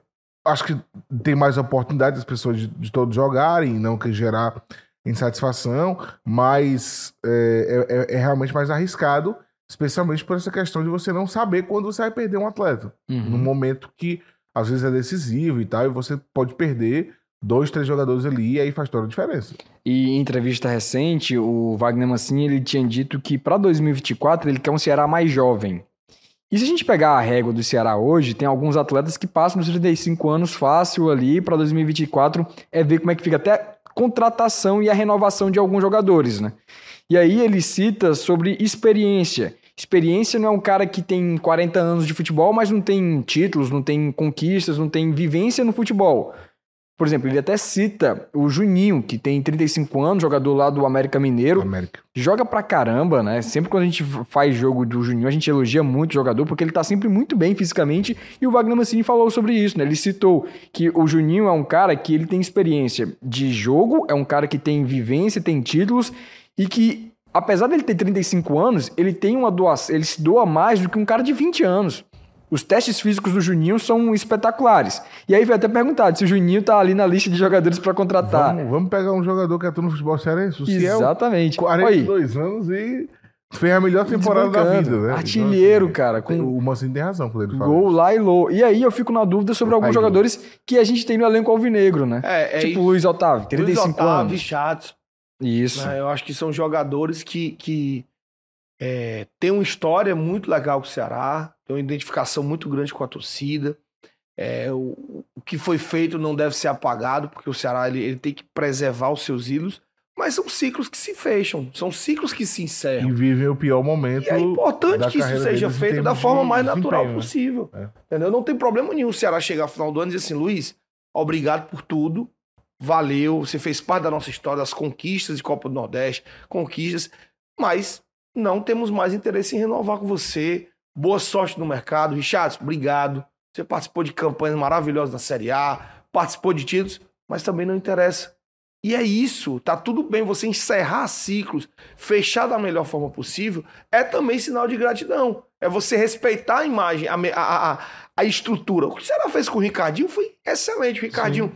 Speaker 3: acho que tem mais oportunidade das pessoas de, de todos jogarem, não que gerar insatisfação, mas é, é- é realmente mais arriscado, especialmente por essa questão de você não saber quando você vai perder um atleta.
Speaker 1: Uhum.
Speaker 3: Num momento que às vezes é decisivo e tal, e você pode perder dois, três jogadores ali, e aí faz toda a diferença.
Speaker 1: E em entrevista recente, o Wagner Mancini ele tinha dito que para 2024 ele quer um Ceará mais jovem. E se a gente pegar a régua do Ceará hoje, tem alguns atletas que passam dos 35 anos fácil ali para 2024 é ver como é que fica até contratação e a renovação de alguns jogadores, né? E aí ele cita sobre experiência. Experiência não é um cara que tem 40 anos de futebol, mas não tem títulos, não tem conquistas, não tem vivência no futebol. Por exemplo, ele até cita o Juninho, que tem 35 anos, jogador lá do América Mineiro,
Speaker 3: América.
Speaker 1: joga pra caramba, né? Sempre quando a gente faz jogo do Juninho, a gente elogia muito o jogador, porque ele tá sempre muito bem fisicamente, e o Wagner Mancini falou sobre isso, né? Ele citou que o Juninho é um cara que ele tem experiência de jogo, é um cara que tem vivência, tem títulos, e que, apesar dele ter 35 anos, ele tem uma doação, ele se doa mais do que um cara de 20 anos. Os testes físicos do Juninho são espetaculares. E aí foi até perguntado se o Juninho tá ali na lista de jogadores pra contratar.
Speaker 3: Vamos, vamos pegar um jogador que atua no futebol cearense, o Ciel,
Speaker 1: Exatamente. Olha aí,
Speaker 3: 42 anos e fez a melhor temporada da vida, né?
Speaker 1: Artilheiro,
Speaker 3: Então,
Speaker 1: cara,
Speaker 3: assim,
Speaker 1: com
Speaker 3: O Mancini tem razão quando ele fala
Speaker 1: gol
Speaker 3: isso.
Speaker 1: lá e low. E aí eu fico na dúvida sobre alguns
Speaker 3: Aí,
Speaker 1: jogadores que a gente tem no elenco alvinegro, né?
Speaker 2: É, é
Speaker 1: tipo
Speaker 2: isso.
Speaker 1: Luiz Otávio, 35
Speaker 2: Luiz Otávio,
Speaker 1: anos.
Speaker 2: Chatos.
Speaker 1: Isso.
Speaker 2: né? Eu acho que são jogadores que, que é, têm uma história muito legal com o Ceará, tem uma identificação muito grande com a torcida. É, o, o que foi feito não deve ser apagado, porque o Ceará ele, ele tem que preservar os seus ídolos, mas são ciclos que se fecham, são ciclos que se encerram.
Speaker 3: E vivem o pior momento.
Speaker 2: E é importante que isso seja feito da forma
Speaker 3: de
Speaker 2: mais natural
Speaker 3: né?
Speaker 2: possível.
Speaker 3: É.
Speaker 2: Entendeu? Não tem problema nenhum o Ceará chegar ao final do ano e dizer assim, Luiz, obrigado por tudo, valeu, você fez parte da nossa história, das conquistas de Copa do Nordeste, conquistas, mas não temos mais interesse em renovar com você. Boa sorte no mercado. Richard, obrigado. Você participou de campanhas maravilhosas na Série A, participou de títulos, mas também não interessa. E é isso, tá tudo bem você encerrar ciclos, fechar da melhor forma possível, é também sinal de gratidão. É você respeitar a imagem, a, a, a, a estrutura. O que Ceará fez com o Ricardinho foi excelente. O Ricardinho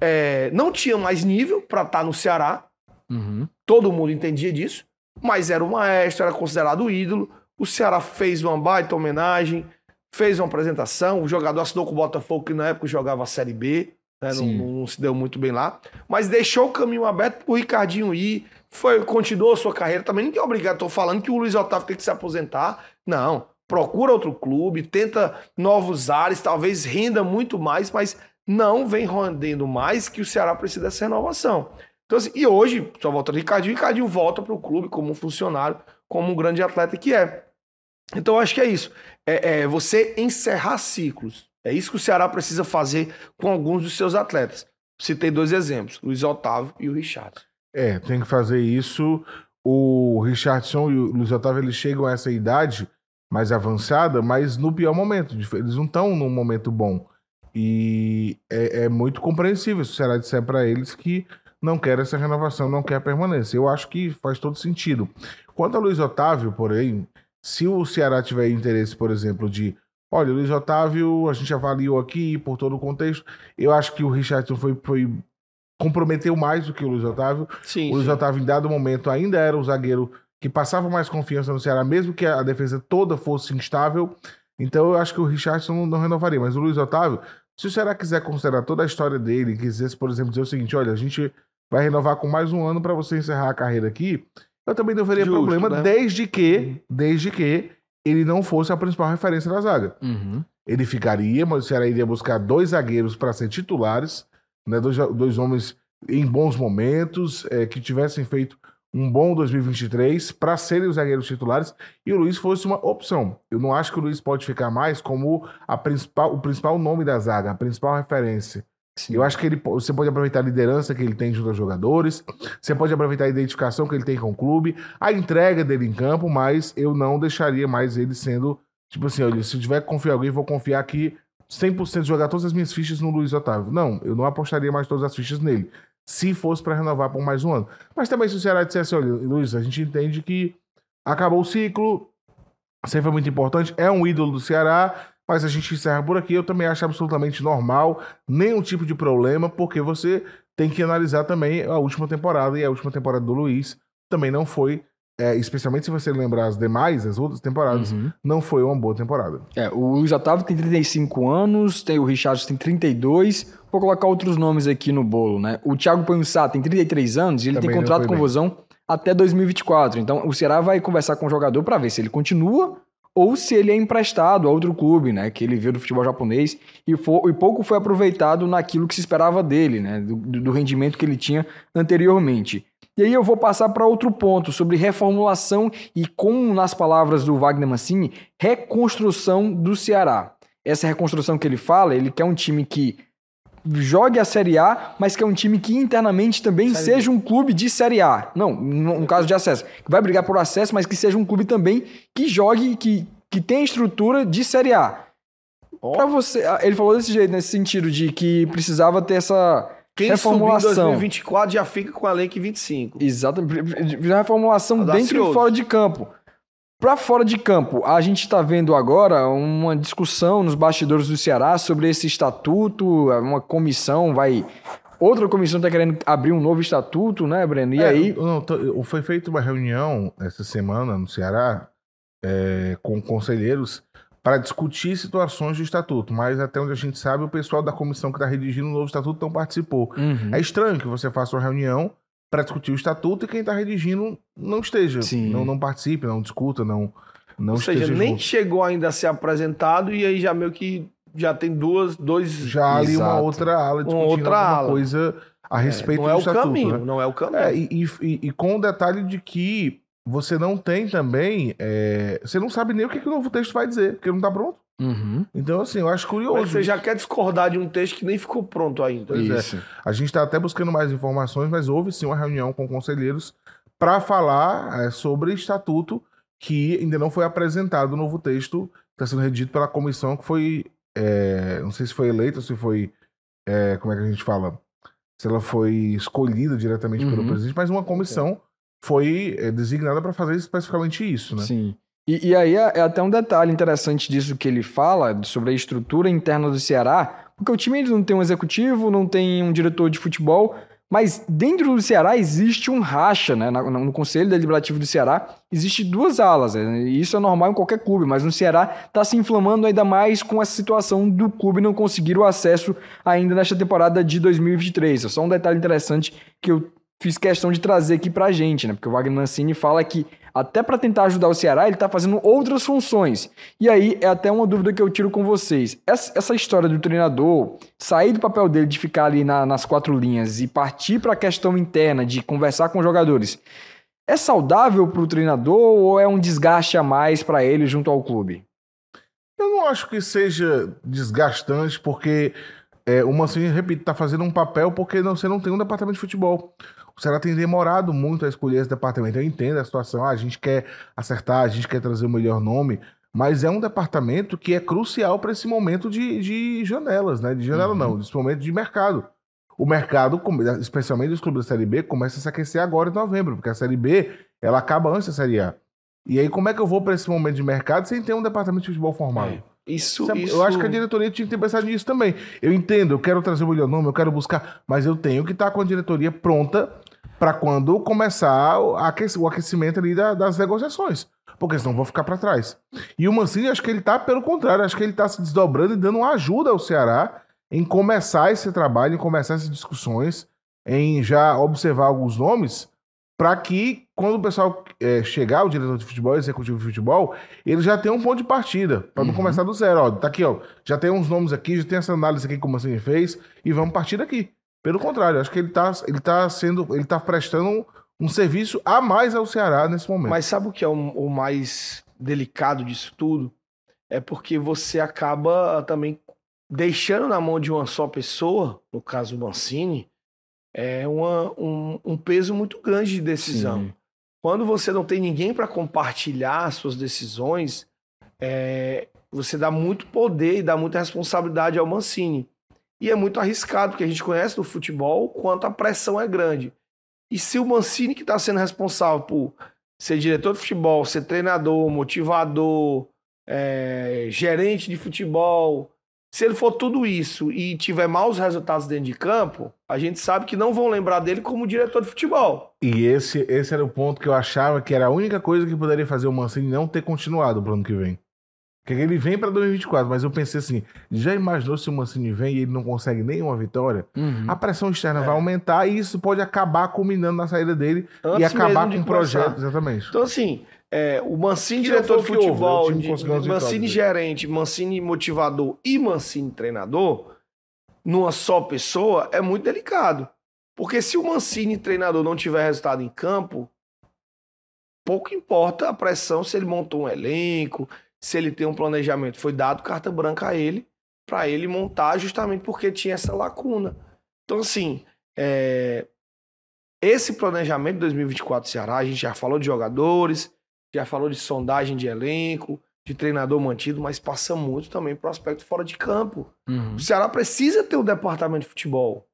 Speaker 2: é, não tinha mais nível para estar no Ceará,
Speaker 1: Uhum.
Speaker 2: todo mundo entendia disso, mas era o maestro, era considerado o ídolo. O Ceará fez uma baita homenagem, fez uma apresentação, o jogador assinou com o Botafogo, que na época jogava a Série B, né, não, não se deu muito bem lá, mas deixou o caminho aberto pro Ricardinho ir, foi, continuou sua carreira, também ninguém é obrigado, tô falando que o Luiz Otávio tem que se aposentar, não, procura outro clube, tenta novos ares, talvez renda muito mais, mas não vem rendendo mais que o Ceará precisa dessa renovação. Então, assim, e hoje, só volta o Ricardinho, o Ricardinho volta pro clube como um funcionário, como um grande atleta que é. Então, eu acho que é isso. É, é você encerrar ciclos. É isso que o Ceará precisa fazer com alguns dos seus atletas. Citei dois exemplos, Luiz Otávio e o Richard.
Speaker 3: É, tem que fazer isso. O Richardson e o Luiz Otávio eles chegam a essa idade mais avançada, mas no pior momento. Eles não estão num momento bom. E é, é muito compreensível se o Ceará disser para eles que não quer essa renovação, não quer a permanência. Eu acho que faz todo sentido. Quanto a Luiz Otávio, porém, se o Ceará tiver interesse, por exemplo, de olha, Luiz Otávio, a gente avaliou aqui por todo o contexto, eu acho que o Richardson foi, foi comprometeu mais do que o Luiz Otávio.
Speaker 2: Sim.
Speaker 3: O Luiz Otávio, em dado momento, ainda era o zagueiro que passava mais confiança no Ceará, mesmo que a defesa toda fosse instável. Então eu acho que o Richardson não, não renovaria. Mas o Luiz Otávio, se o Ceará quiser considerar toda a história dele, quisesse, por exemplo, dizer o seguinte: olha, a gente vai renovar com mais um ano para você encerrar a carreira aqui, eu também não veria
Speaker 2: Justo,
Speaker 3: problema,
Speaker 2: né?
Speaker 3: desde que, desde que ele não fosse a principal referência da zaga.
Speaker 1: Uhum.
Speaker 3: Ele ficaria, mas o Ceará iria buscar dois zagueiros para ser titulares, né? dois, dois homens em bons momentos, é, que tivessem feito um bom 2023 para serem os zagueiros titulares e o Luiz fosse uma opção. Eu não acho que o Luiz pode ficar mais como a principal, o principal nome da zaga, a principal referência.
Speaker 1: Sim.
Speaker 3: Eu acho que ele, você pode aproveitar a liderança que ele tem junto aos jogadores, você pode aproveitar a identificação que ele tem com o clube, a entrega dele em campo, mas eu não deixaria mais ele sendo, tipo assim, olha, se tiver que confiar em alguém, vou confiar aqui 100% jogar todas as minhas fichas no Luiz Otávio. Não, eu não apostaria mais todas as fichas nele, se fosse para renovar por mais um ano. Mas também se o Ceará dissesse, olha, Luiz, a gente entende que acabou o ciclo, sempre foi muito importante, é um ídolo do Ceará, mas a gente encerra por aqui. Eu também acho absolutamente normal, nenhum tipo de problema, porque você tem que analisar também a última temporada, e a última temporada do Luiz também não foi, é, especialmente se você lembrar as demais, as outras temporadas,
Speaker 1: Uhum.
Speaker 3: não foi uma boa temporada.
Speaker 1: É, o Luiz Otávio tem 35 anos, tem o Richardson tem 32. Vou colocar outros nomes aqui no bolo, né? O Thiago Panhussá tem 33 anos e ele
Speaker 3: Também
Speaker 1: tem contrato com
Speaker 3: bem.
Speaker 1: Vozão até 2024. Então o Ceará vai conversar com o jogador para ver se ele continua ou se ele é emprestado a outro clube, né? Que ele veio do futebol japonês e, fo- e pouco foi aproveitado naquilo que se esperava dele, né? Do, do- do rendimento que ele tinha anteriormente. E aí eu vou passar para outro ponto sobre reformulação e, como nas palavras do Wagner Mancini, reconstrução do Ceará. Essa reconstrução que ele fala, ele quer um time que jogue a Série A, mas que é um time que internamente também
Speaker 2: Série
Speaker 1: seja um clube de Série A. Não, no, no caso de acesso. Que vai brigar por acesso, mas que seja um clube também que jogue, que, que tenha estrutura de Série A.
Speaker 2: Ó.
Speaker 1: Pra você, ah, ele falou desse jeito, nesse sentido de que precisava ter essa
Speaker 2: Quem subir em
Speaker 1: reformulação.
Speaker 2: 2024 já fica com a lei que 25.
Speaker 1: Exatamente. Uma reformulação dentro e fora de campo. Pra fora de campo, a gente tá vendo agora uma discussão nos bastidores do Ceará sobre esse estatuto, uma comissão vai... Outra comissão tá querendo abrir um novo estatuto, né, Breno? E
Speaker 3: É,
Speaker 1: aí...
Speaker 3: não, foi feita uma reunião essa semana no Ceará é, com conselheiros para discutir situações do estatuto, mas até onde a gente sabe, o pessoal da comissão que está redigindo o novo estatuto não participou.
Speaker 1: Uhum.
Speaker 3: É estranho que você faça uma reunião para discutir o estatuto e quem está redigindo não esteja,
Speaker 1: Sim.
Speaker 3: não, não participe, não discuta, não, não
Speaker 2: Ou seja,
Speaker 3: esteja
Speaker 2: nem
Speaker 3: junto.
Speaker 2: chegou ainda a ser apresentado e aí já meio que já tem duas, dois...
Speaker 3: Já ali uma
Speaker 1: Exato.
Speaker 3: outra ala discutindo
Speaker 2: outra
Speaker 3: alguma
Speaker 2: ala.
Speaker 3: coisa a respeito
Speaker 2: não é
Speaker 3: do
Speaker 2: o
Speaker 3: estatuto.
Speaker 2: caminho,
Speaker 3: né?
Speaker 2: não é o caminho.
Speaker 3: É, e, e- e- com o detalhe de que você não tem também. é, você não sabe nem o que, que o novo texto vai dizer, porque não tá pronto.
Speaker 1: Uhum.
Speaker 3: Então, assim, eu acho curioso.
Speaker 2: Mas você já quer discordar de um texto que nem ficou pronto ainda.
Speaker 3: Pois é.
Speaker 1: Isso.
Speaker 3: A gente está até buscando mais informações, mas houve sim uma reunião com conselheiros para falar é, sobre estatuto que ainda não foi apresentado o novo texto, está sendo redigido pela comissão que foi. é, não sei se foi eleita ou se foi. é, como é que a gente fala? Se ela foi escolhida diretamente pelo
Speaker 1: Uhum.
Speaker 3: presidente, mas uma comissão foi é, designada para fazer especificamente isso, né?
Speaker 1: Sim. E, e aí é, é até um detalhe interessante disso que ele fala sobre a estrutura interna do Ceará, porque o time não tem um executivo, não tem um diretor de futebol, Mas dentro do Ceará existe um racha, né? No Conselho Deliberativo do Ceará existe duas alas. Né? E isso é normal em qualquer clube, mas no Ceará está se inflamando ainda mais com essa situação do clube não conseguir o acesso ainda nesta temporada de 2023. É só um detalhe interessante que eu fiz questão de trazer aqui pra gente, né? Porque o Wagner Mancini fala que até para tentar ajudar o Ceará, ele está fazendo outras funções. E aí é até uma dúvida que eu tiro com vocês. Essa, essa história do treinador sair do papel dele de ficar ali na, nas quatro linhas e partir para a questão interna de conversar com os jogadores, é saudável para o treinador ou é um desgaste a mais para ele junto ao clube?
Speaker 3: Eu não acho que seja desgastante, porque é, o Mancini, repito, está fazendo um papel porque não, você não tem um departamento de futebol. O Ceará tem demorado muito a escolher esse departamento. Eu entendo a situação, ah, a gente quer acertar, a gente quer trazer o melhor nome, mas é um departamento que é crucial para esse momento de, de janelas, né? De janela uhum. não, desse momento de mercado. O mercado, especialmente os clubes da Série B, começa a se aquecer agora em novembro, porque a Série B ela acaba antes da Série A. E aí, como é que eu vou para esse momento de mercado sem ter um departamento de futebol formado? É.
Speaker 2: Isso,
Speaker 3: isso,
Speaker 2: isso,
Speaker 3: Eu acho que a diretoria tinha que ter pensado nisso também. Eu entendo, eu quero trazer o melhor nome, eu quero buscar, mas eu tenho que estar com a diretoria pronta para quando começar o aquecimento ali das negociações. Porque senão vão ficar para trás. E o Mancini, acho que ele tá pelo contrário, acho que ele tá se desdobrando e dando uma ajuda ao Ceará em começar esse trabalho, em começar essas discussões, em já observar alguns nomes, para que quando o pessoal é, chegar, o diretor de futebol, o executivo de futebol, ele já tem um ponto de partida, para não uhum. começar do zero. Ó, tá aqui, ó, já tem uns nomes aqui, já tem essa análise aqui como o Mancini fez, e vamos partir daqui. Pelo contrário, acho que ele está ele tá sendo, ele tá prestando um, serviço a mais ao Ceará nesse momento.
Speaker 2: Mas sabe o que é o, o mais delicado disso tudo? É porque você acaba também deixando na mão de uma só pessoa, no caso o Mancini, é uma, um, um peso muito grande de decisão. Sim. Quando você não tem ninguém para compartilhar suas decisões, é, você dá muito poder e dá muita responsabilidade ao Mancini. E é muito arriscado, porque a gente conhece do futebol quanto a pressão é grande. E se o Mancini, que está sendo responsável por ser diretor de futebol, ser treinador, motivador, é, gerente de futebol, se ele for tudo isso e tiver maus resultados dentro de campo, a gente sabe que não vão lembrar dele como diretor de futebol.
Speaker 3: E esse, esse era o ponto que eu achava que era a única coisa que poderia fazer o Mancini não ter continuado pro ano que vem. Que ele vem para 2024, mas eu pensei assim: já imaginou se o Mancini vem e ele não consegue nenhuma vitória? Uhum. A pressão externa é. vai aumentar e isso pode acabar culminando na saída dele Antes e acabar com o projeto, exatamente.
Speaker 2: Então, assim, é, o Mancini, diretor de futebol, houve, de, Mancini gerente, Mancini motivador e Mancini treinador, numa só pessoa, é muito delicado. Porque se o Mancini treinador não tiver resultado em campo, pouco importa a pressão se ele montou um elenco, se ele tem um planejamento. Foi dado carta branca a ele para ele montar justamente porque tinha essa lacuna. Então, assim, é... esse planejamento de 2024 do Ceará, a gente já falou de jogadores, já falou de sondagem de elenco, de treinador mantido, mas passa muito também para o aspecto fora de campo. Uhum. O Ceará precisa ter um departamento de futebol.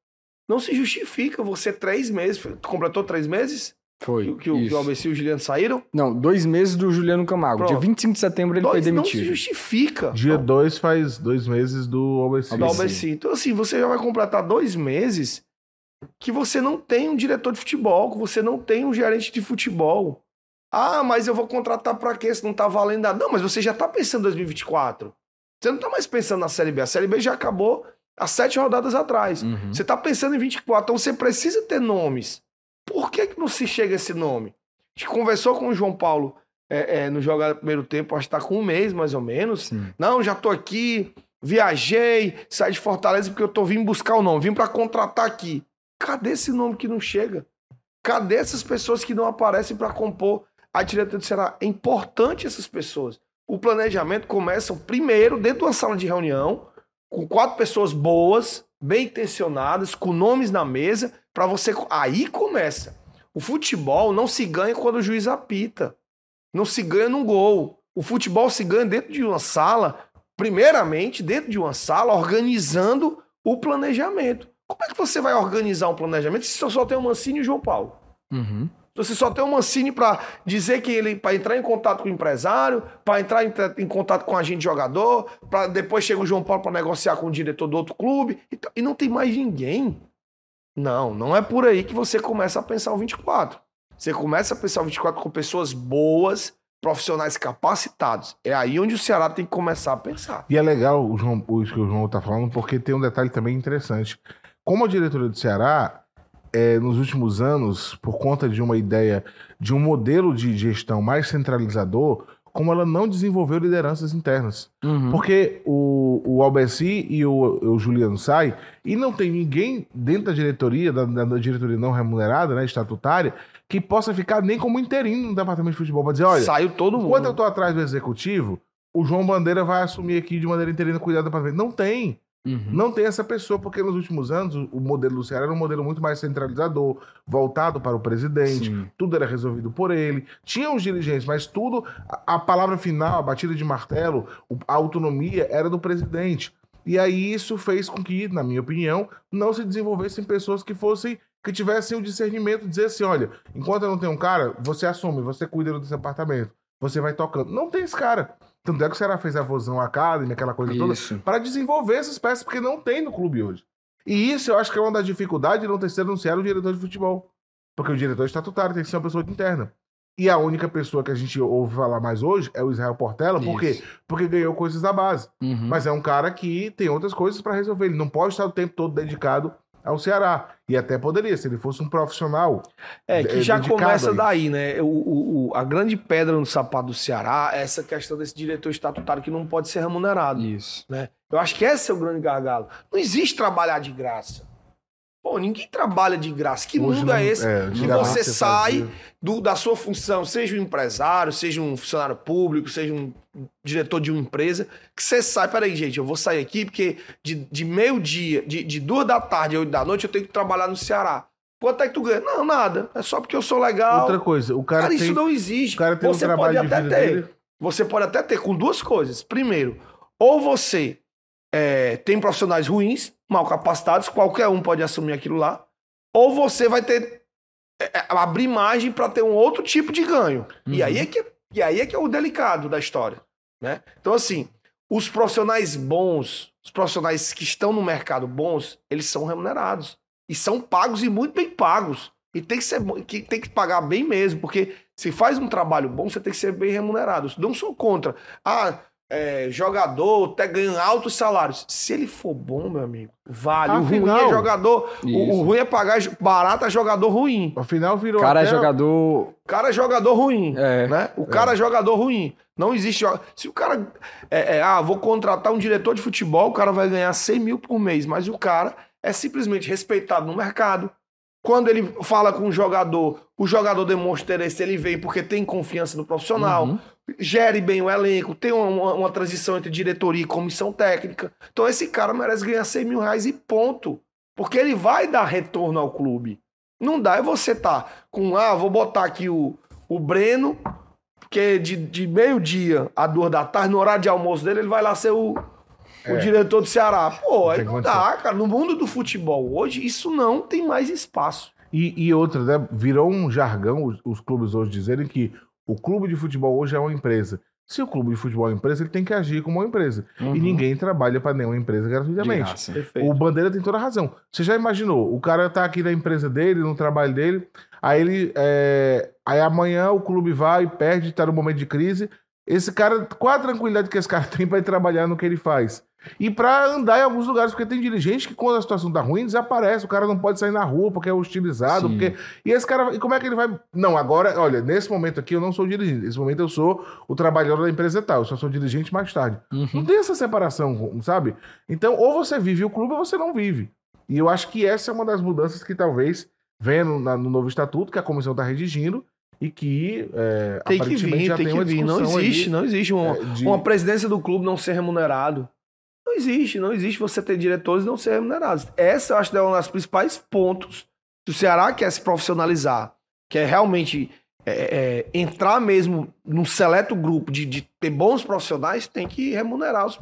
Speaker 2: Não se justifica você três meses, completou três meses?
Speaker 1: Foi.
Speaker 2: Que, que, que o Albeci e o Juliano saíram?
Speaker 1: Não, dois meses do Juliano Camargo. Pronto. Dia 25 de setembro ele dois, foi demitido. Não
Speaker 2: se justifica.
Speaker 3: Dia 2 faz dois meses do Albeci.
Speaker 2: Do. Então, assim, você já vai completar dois meses que você não tem um diretor de futebol, que você não tem um gerente de futebol. Ah, mas eu vou contratar para quê? Se não tá valendo nada. Não, mas você já tá pensando em 2024. Você não tá mais pensando na Série B. A Série B já acabou há sete rodadas atrás. Uhum. Você tá pensando em 24. Então você precisa ter nomes. Por que, que não se chega a esse nome? A gente conversou com o João Paulo é, é, no jogar primeiro tempo, acho que tá com um mês mais ou menos. Sim. Não, já tô aqui, viajei, saí de Fortaleza porque eu tô vindo buscar o nome, vim para contratar aqui. Cadê esse nome que não chega? Cadê essas pessoas que não aparecem para compor a diretoria do Ceará? É importante essas pessoas. O planejamento começa primeiro dentro de uma sala de reunião, com quatro pessoas boas, bem intencionadas, com nomes na mesa, para você. Aí começa. O futebol não se ganha quando o juiz apita. Não se ganha num gol. O futebol se ganha dentro de uma sala, primeiramente dentro de uma sala, organizando o planejamento. Como é que você vai organizar um planejamento se só tem o Mancini e o João Paulo? Uhum. Você só tem o Mancini para dizer que ele para entrar em contato com o empresário, para entrar em, em, contato com o agente jogador, para depois chega o João Paulo para negociar com o diretor do outro clube e, e não tem mais ninguém. Não, não é por aí que você começa a pensar o 24. Você começa a pensar o 24 com pessoas boas, profissionais capacitados. É aí onde o Ceará tem que começar a pensar.
Speaker 3: E é legal o João, o- que o João está falando, porque tem um detalhe também interessante. Como a diretoria do Ceará, é, nos últimos anos, por conta de uma ideia de um modelo de gestão mais centralizador, como ela não desenvolveu lideranças internas.
Speaker 1: Uhum.
Speaker 3: Porque o, o Albeci e o, o Juliano sai, e não tem ninguém dentro da diretoria, da, da- diretoria não remunerada, né, estatutária, que possa ficar nem como interino no departamento de futebol para dizer, olha,
Speaker 2: Saiu todo mundo.
Speaker 3: Enquanto eu tô atrás do executivo, o João Bandeira vai assumir aqui de maneira interina cuidar do departamento. Não tem.
Speaker 1: Uhum.
Speaker 3: Não tem essa pessoa, porque nos últimos anos o, modelo do Ceará era um modelo muito mais centralizador, voltado para o presidente.
Speaker 1: Sim.
Speaker 3: Tudo era resolvido por ele. Tinha os dirigentes, mas tudo, a, a palavra final, a batida de martelo, a autonomia era do presidente. E aí isso fez com que, na minha opinião, não se desenvolvessem pessoas que fossem, que tivessem o discernimento de dizer assim, olha, enquanto eu não tenho um cara, você assume, você cuida do departamento, você vai tocando. Não tem esse cara. Tanto é que o Ceará fez a Vozão Academy, aquela coisa toda,
Speaker 1: Isso.
Speaker 3: para desenvolver essas peças, porque não tem no clube hoje. E isso eu acho que é uma das dificuldades de não ter sido anunciado o diretor de futebol. Porque o diretor estatutário tem que ser uma pessoa interna. E a única pessoa que a gente ouve falar mais hoje é o Israel Portela, por quê? Porque ganhou coisas da base.
Speaker 1: Uhum.
Speaker 3: Mas é um cara que tem outras coisas para resolver. Ele não pode estar o tempo todo dedicado ao Ceará. E até poderia, se ele fosse um profissional.
Speaker 2: É, que já começa daí, né? O, o- o- a grande pedra no sapato do Ceará é essa questão desse diretor estatutário que não pode ser remunerado.
Speaker 1: Isso.
Speaker 2: né? Eu acho que esse é o grande gargalo. Não existe trabalhar de graça. Pô, ninguém trabalha de graça. Que
Speaker 3: Hoje
Speaker 2: mundo
Speaker 3: não-
Speaker 2: é esse?
Speaker 3: é, antigamente
Speaker 2: você sai do- da sua função, seja um empresário, seja um funcionário público, seja um diretor de uma empresa, que você sai, peraí, gente, eu vou sair aqui porque de, de meio-dia, de, de duas da tarde a oito da noite, eu tenho que trabalhar no Ceará. Quanto é que tu ganha? Não, nada. É só porque eu sou legal.
Speaker 3: Outra coisa, o cara,
Speaker 2: Cara,
Speaker 3: tem,
Speaker 2: isso não existe.
Speaker 3: o cara tem um
Speaker 2: Você
Speaker 3: trabalho
Speaker 2: pode
Speaker 3: de
Speaker 2: até ter.
Speaker 3: dele.
Speaker 2: Você pode até ter com duas coisas. Primeiro, ou você é, tem profissionais ruins, mal capacitados, qualquer um pode assumir aquilo lá, ou você vai ter é, é, abrir margem para ter um outro tipo de ganho. E
Speaker 1: Uhum.
Speaker 2: aí é que e aí é que é o delicado da história, né? Então assim, os profissionais bons, os profissionais que estão no mercado bons, eles são remunerados e são pagos e muito bem pagos. E tem que ser que tem que pagar bem mesmo, porque se faz um trabalho bom, você tem que ser bem remunerado. Não sou contra. Ah, é, jogador até ganha altos salários. Se ele for bom, meu amigo, vale. o ruim
Speaker 3: Afinal,
Speaker 2: é jogador. O, o ruim é pagar barato a jogador ruim.
Speaker 3: Afinal, virou
Speaker 1: O cara é jogador.
Speaker 2: O cara é jogador ruim.
Speaker 1: É.
Speaker 2: Né? O cara é jogador ruim. Não existe. Se o cara. É, é, ah, vou contratar um diretor de futebol, o cara vai ganhar 100 mil por mês, mas o cara é simplesmente respeitado no mercado. Quando ele fala com o jogador, o jogador demonstra interesse, ele vem porque tem confiança no profissional,
Speaker 1: Uhum.
Speaker 2: Gere bem o elenco, tem uma, uma- transição entre diretoria e comissão técnica. Então esse cara merece ganhar 100 mil reais e ponto. Porque ele vai dar retorno ao clube. Não dá é você tá com, ah, vou botar aqui o, o Breno, que é de, de meio-dia a duas da tarde, no horário de almoço dele, ele vai lá ser o, o
Speaker 3: É.
Speaker 2: diretor do Ceará. Pô, aí não dá, cara. No mundo do futebol hoje, isso não tem mais espaço.
Speaker 3: E, e outra, né? Virou um jargão os, os clubes hoje dizerem que o clube de futebol hoje é uma empresa. Se o clube de futebol é uma empresa, ele tem que agir como uma empresa.
Speaker 1: Uhum.
Speaker 3: E ninguém trabalha para nenhuma empresa gratuitamente. O Bandeira tem toda a razão. Você já imaginou? O cara tá aqui na empresa dele, no trabalho dele, aí ele. é, Aí amanhã o clube vai e perde, tá no momento de crise. Esse cara, qual a tranquilidade que esse cara tem para ir trabalhar no que ele faz? E para andar em alguns lugares, porque tem dirigente que quando a situação tá ruim, desaparece. O cara não pode sair na rua porque é hostilizado.
Speaker 1: Sim.
Speaker 3: Porque... E esse cara, e como é que ele vai. Não, agora, olha, nesse momento aqui eu não sou dirigente. Nesse momento eu sou o trabalhador da empresa tal. Eu só sou dirigente mais tarde.
Speaker 1: Uhum.
Speaker 3: Não tem essa separação, sabe? Então, ou você vive o clube ou você não vive. E eu acho que essa é uma das mudanças que talvez na- no novo estatuto, que a comissão está redigindo, e que é,
Speaker 2: Tem que vir,
Speaker 3: já
Speaker 2: tem
Speaker 3: tem
Speaker 2: que vir. Não existe,
Speaker 3: ali,
Speaker 2: não existe uma,
Speaker 3: é, de-
Speaker 2: uma presidência do clube não ser remunerado. Não existe, não existe você ter diretores e não ser remunerados. Essa eu acho que é um dos principais pontos. Se o Ceará quer se profissionalizar, quer realmente é, é, entrar mesmo num seleto grupo de, de ter bons profissionais, tem que remunerar os-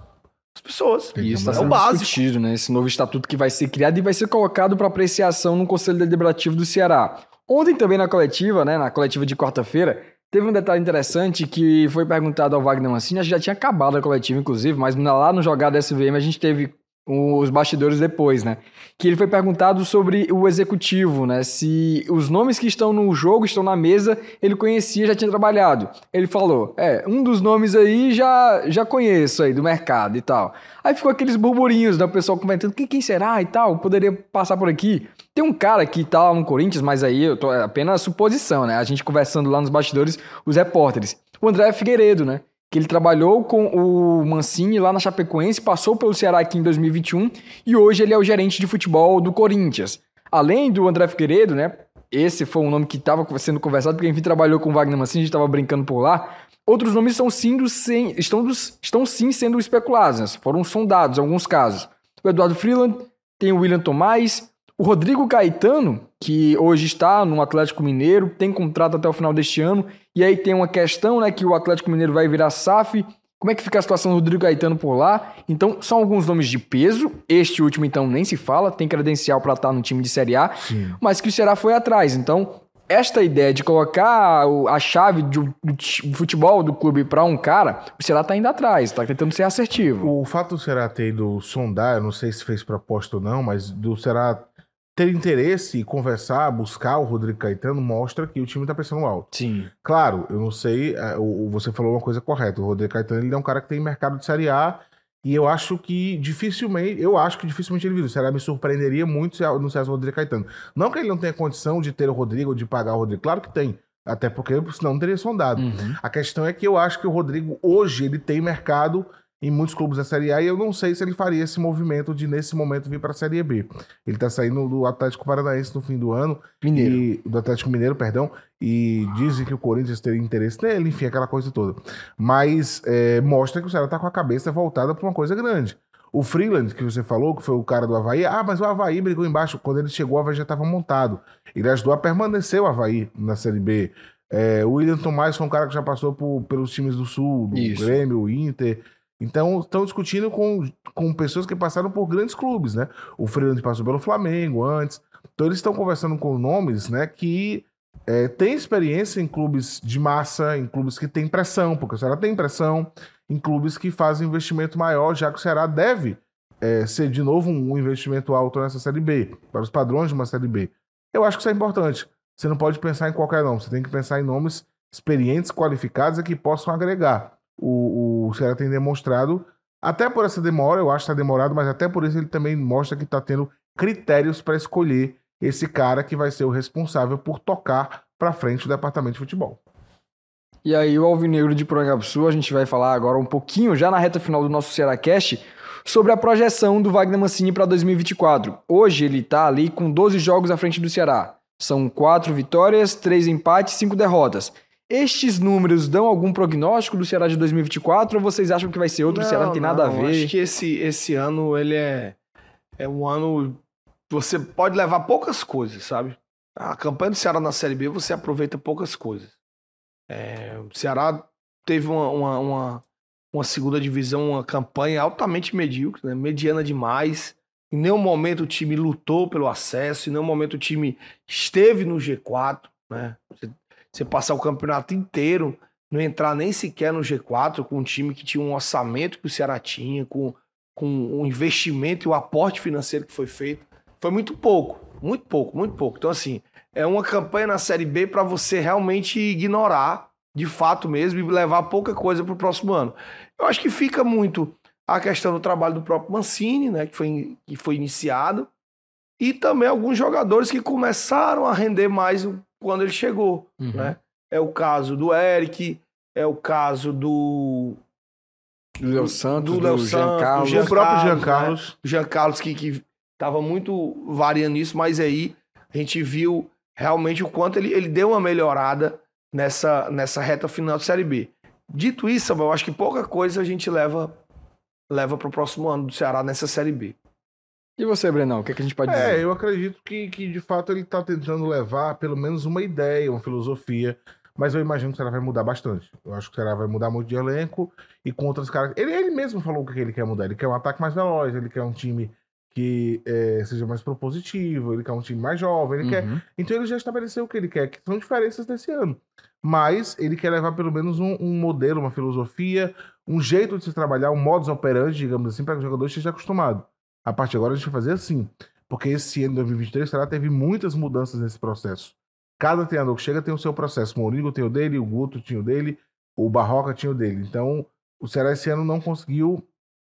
Speaker 2: as pessoas.
Speaker 1: E isso está
Speaker 2: É o básico.
Speaker 1: discutido, né? Esse novo estatuto que vai ser criado e vai ser colocado para apreciação no Conselho Deliberativo do Ceará. Ontem também na coletiva, né? Na coletiva de quarta-feira, teve um detalhe interessante que foi perguntado ao Wagner Mancini, já tinha acabado a coletiva, inclusive, mas lá no Jogada SVM a gente teve os bastidores depois, né? Que ele foi perguntado sobre o executivo, né? Se os nomes que estão no jogo, estão na mesa, ele conhecia, já tinha trabalhado. Ele falou: É, um dos nomes aí já, já conheço aí do mercado e tal. Aí ficou aqueles burburinhos, né? O pessoal comentando: quem, quem será e tal? Poderia passar por aqui. Tem um cara que tá no Corinthians, mas aí eu tô, é apenas suposição, né? A gente conversando lá nos bastidores, os repórteres. O André Figueiredo, né? Que ele trabalhou com o Mancini lá na Chapecoense, passou pelo Ceará aqui em 2021 e hoje ele é o gerente de futebol do Corinthians. Além do André Figueiredo, né? Esse foi um nome que estava sendo conversado, porque enfim trabalhou com o Wagner Mancini, a gente estava brincando por lá. Outros nomes estão sim, sem, estão, estão sim sendo especulados, né? foram sondados em alguns casos. O Eduardo Freeland, tem o William Tomás, o Rodrigo Caetano, que hoje está no Atlético Mineiro, tem contrato até o final deste ano, e aí tem uma questão, né, que o Atlético Mineiro vai virar SAF. Como é que fica a situação do Rodrigo Caetano por lá? Então, são alguns nomes de peso. Este último, então, nem se fala, tem credencial para estar no time de Série A, Sim. mas que o Ceará foi atrás. Então, esta ideia de colocar a chave do, futebol do clube para um cara, o Ceará está indo atrás, está tentando ser assertivo.
Speaker 3: O fato do Ceará ter ido sondar, eu não sei se fez proposta ou não, mas do Ceará ter interesse e conversar, buscar o Rodrigo Caetano, mostra que o time tá pensando alto.
Speaker 1: Sim.
Speaker 3: Claro, eu não sei, é, você falou uma coisa correta, o Rodrigo Caetano ele é um cara que tem mercado de Série A, e eu acho que dificilmente, eu acho que dificilmente ele viu. O Ceará me surpreenderia muito se anunciasse o Rodrigo Caetano. Não que ele não tenha condição de ter o Rodrigo ou de pagar o Rodrigo, claro que tem. Até porque senão não teria sondado. Uhum. A questão é que eu acho que o Rodrigo hoje ele tem mercado em muitos clubes da Série A e eu não sei se ele faria esse movimento de, nesse momento, vir para a Série B. Ele está saindo do Atlético Paranaense no fim do ano.
Speaker 1: Mineiro.
Speaker 3: E, do Atlético Mineiro, perdão. E dizem que o Corinthians teria interesse nele, enfim, aquela coisa toda. Mas é, mostra que o Ceará está com a cabeça voltada para uma coisa grande. O Freeland, que você falou, que foi o cara do Havaí, ah, mas o Havaí brigou embaixo. Quando ele chegou, o Havaí já estava montado. Ele ajudou a permanecer o Havaí na Série B. É, o William Tomás foi um cara que já passou por, pelos times do Sul, do Isso. Grêmio, Inter. Então, estão discutindo com, com pessoas que passaram por grandes clubes, né? O Freeland passou pelo Flamengo antes. Então, eles estão conversando com nomes, né, que é, têm experiência em clubes de massa, em clubes que têm pressão, porque o Ceará tem pressão, em clubes que fazem investimento maior, já que o Ceará deve é, ser de novo um investimento alto nessa Série B, para os padrões de uma Série B. Eu acho que isso é importante. Você não pode pensar em qualquer nome, você tem que pensar em nomes experientes, qualificados e que possam agregar o, o Ceará tem demonstrado, até por essa demora, eu acho que está demorado, mas até por isso ele também mostra que está tendo critérios para escolher esse cara que vai ser o responsável por tocar para frente o departamento de futebol.
Speaker 1: E aí, o Alvinegro de Sul, a gente vai falar agora um pouquinho, já na reta final do nosso Ceará Cast, sobre a projeção do Wagner Mancini para 2024. Hoje ele está ali com 12 jogos à frente do Ceará. São quatro vitórias, três empates, cinco derrotas. Estes números dão algum prognóstico do Ceará de 2024 ou vocês acham que vai ser outro? Não, o Ceará não tem nada não, a ver?
Speaker 2: Acho que esse, esse ano ele é, é um ano. Você pode levar poucas coisas, sabe? A campanha do Ceará na Série B você aproveita poucas coisas. É, o Ceará teve uma, uma, uma, uma, segunda divisão, uma campanha altamente medíocre, né? mediana demais. Em nenhum momento o time lutou pelo acesso, em nenhum momento o time esteve no G4. Né? Você você passar o campeonato inteiro, não entrar nem sequer no G4 com um time que tinha um orçamento que o Ceará tinha, com, com o investimento e o aporte financeiro que foi feito. Foi muito pouco, muito pouco, muito pouco. Então, assim, é uma campanha na Série B para você realmente ignorar, de fato mesmo, e levar pouca coisa para o próximo ano. Eu acho que fica muito a questão do trabalho do próprio Mancini, né, que foi, que foi iniciado, e também alguns jogadores que começaram a render mais quando ele chegou, uhum. né? É o caso do Eric, é o caso do
Speaker 1: do Léo Santos,
Speaker 2: do, Léo Santos, Jean Carlos,
Speaker 3: do Jean próprio Jean Carlos,
Speaker 2: né? Jean Carlos que que tava muito variando isso, mas aí a gente viu realmente o quanto ele, ele deu uma melhorada nessa nessa reta final de Série B. Dito isso, eu acho que pouca coisa a gente leva leva para o próximo ano do Ceará nessa Série B.
Speaker 1: E você, Brenão, o que, é que a gente pode
Speaker 3: é,
Speaker 1: dizer?
Speaker 3: É, eu acredito que, que de fato ele está tentando levar pelo menos uma ideia, uma filosofia, mas eu imagino que o Ceará vai mudar bastante. Eu acho que o Ceará vai mudar muito de elenco e com outras caras. Ele, ele mesmo falou o que ele quer mudar. Ele quer um ataque mais veloz, ele quer um time que é, seja mais propositivo, ele quer um time mais jovem, ele uhum. quer. Então ele já estabeleceu o que ele quer, que são diferenças desse ano. Mas ele quer levar pelo menos um, um modelo, uma filosofia, um jeito de se trabalhar, um modus operandi, digamos assim, para que o jogador esteja acostumado. A partir de agora a gente vai fazer assim. Porque esse ano de 2023 será teve muitas mudanças nesse processo. Cada treinador que chega tem o seu processo. O Mourinho tem o dele, o Guto tinha o dele, o Barroca tinha o dele. Então, o Ceará esse ano não conseguiu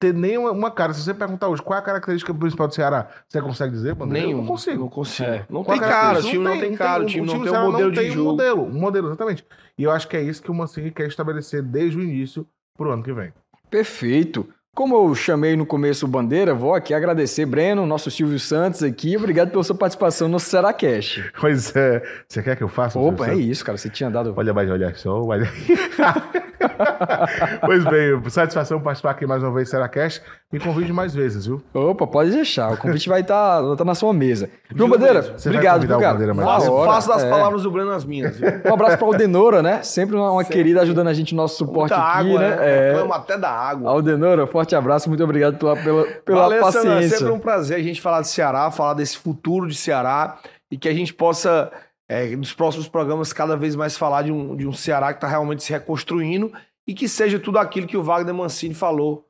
Speaker 3: ter nenhuma uma cara. Se você perguntar hoje qual é a característica principal do Ceará, você consegue dizer? Bandeira? Eu
Speaker 2: Nenhum.
Speaker 3: Não consigo.
Speaker 2: Não consigo.
Speaker 1: É.
Speaker 2: Não tem cara, o
Speaker 3: característica?
Speaker 2: time não tem cara, o time não tem um modelo
Speaker 3: não tem
Speaker 2: de
Speaker 3: um
Speaker 2: jogo.
Speaker 3: modelo, um modelo, exatamente. E eu acho que é isso que o Mancini quer estabelecer desde o início pro ano que vem.
Speaker 1: Perfeito. Como eu chamei no começo o Bandeira, vou aqui agradecer, Breno, nosso Silvio Santos aqui. Obrigado pela sua participação no Seracast.
Speaker 3: Pois é, você quer que eu faça?
Speaker 1: Opa, é isso, cara. Você tinha dado.
Speaker 3: Olha mais, olha só, olha. pois bem, satisfação participar aqui mais uma vez do Seracast. Me convide mais vezes, viu?
Speaker 1: Opa, pode deixar. O convite vai estar na sua mesa. João Bandeira.
Speaker 3: Você
Speaker 1: obrigado, viu, cara.
Speaker 2: Faço, das
Speaker 1: é.
Speaker 2: palavras do Breno as minhas. viu?
Speaker 1: Um abraço pra Aldenora, né? Sempre uma, uma querida ajudando a gente no nosso suporte
Speaker 2: Muita
Speaker 1: aqui,
Speaker 2: água,
Speaker 1: né?
Speaker 2: né?
Speaker 1: É.
Speaker 2: Até da água.
Speaker 1: Aldenora, forte abraço, muito obrigado pela, pela, pela
Speaker 2: Valeu, Sandro. É
Speaker 1: paciência.
Speaker 2: sempre um prazer a gente falar de Ceará, falar desse futuro de Ceará e que a gente possa, é, nos próximos programas, cada vez mais falar de um, de um Ceará que está realmente se reconstruindo e que seja tudo aquilo que o Wagner Mancini falou,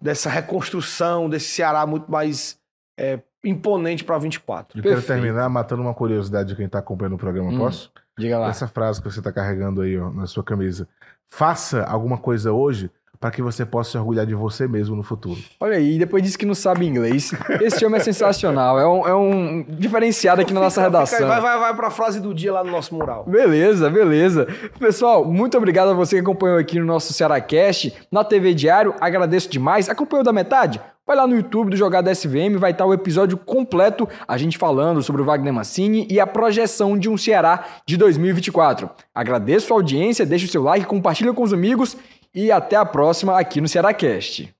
Speaker 2: dessa reconstrução, desse Ceará muito mais é, imponente para 24.
Speaker 3: Eu quero
Speaker 1: Perfeito.
Speaker 3: terminar matando uma curiosidade de quem tá acompanhando o programa,
Speaker 1: Hum.
Speaker 3: posso?
Speaker 1: Diga lá.
Speaker 3: Essa frase que você tá carregando aí ó, na sua camisa. Faça alguma coisa hoje para que você possa se orgulhar de você mesmo no futuro.
Speaker 1: Olha aí, depois disse que não sabe inglês. Esse homem é sensacional. É um, é um diferenciado aqui na nossa
Speaker 2: Fica- fica
Speaker 1: redação.
Speaker 2: aí, vai, vai, vai para a frase do dia lá no nosso mural.
Speaker 1: Beleza, beleza. Pessoal, muito obrigado a você que acompanhou aqui no nosso Cearacast, na TV Diário. Agradeço demais. Acompanhou da metade? Vai lá no YouTube do Jogada SVM, vai estar o episódio completo, a gente falando sobre o Wagner Mancini e a projeção de um Ceará de 2024. Agradeço a audiência, deixa o seu like, compartilha com os amigos e até a próxima aqui no Cearacast.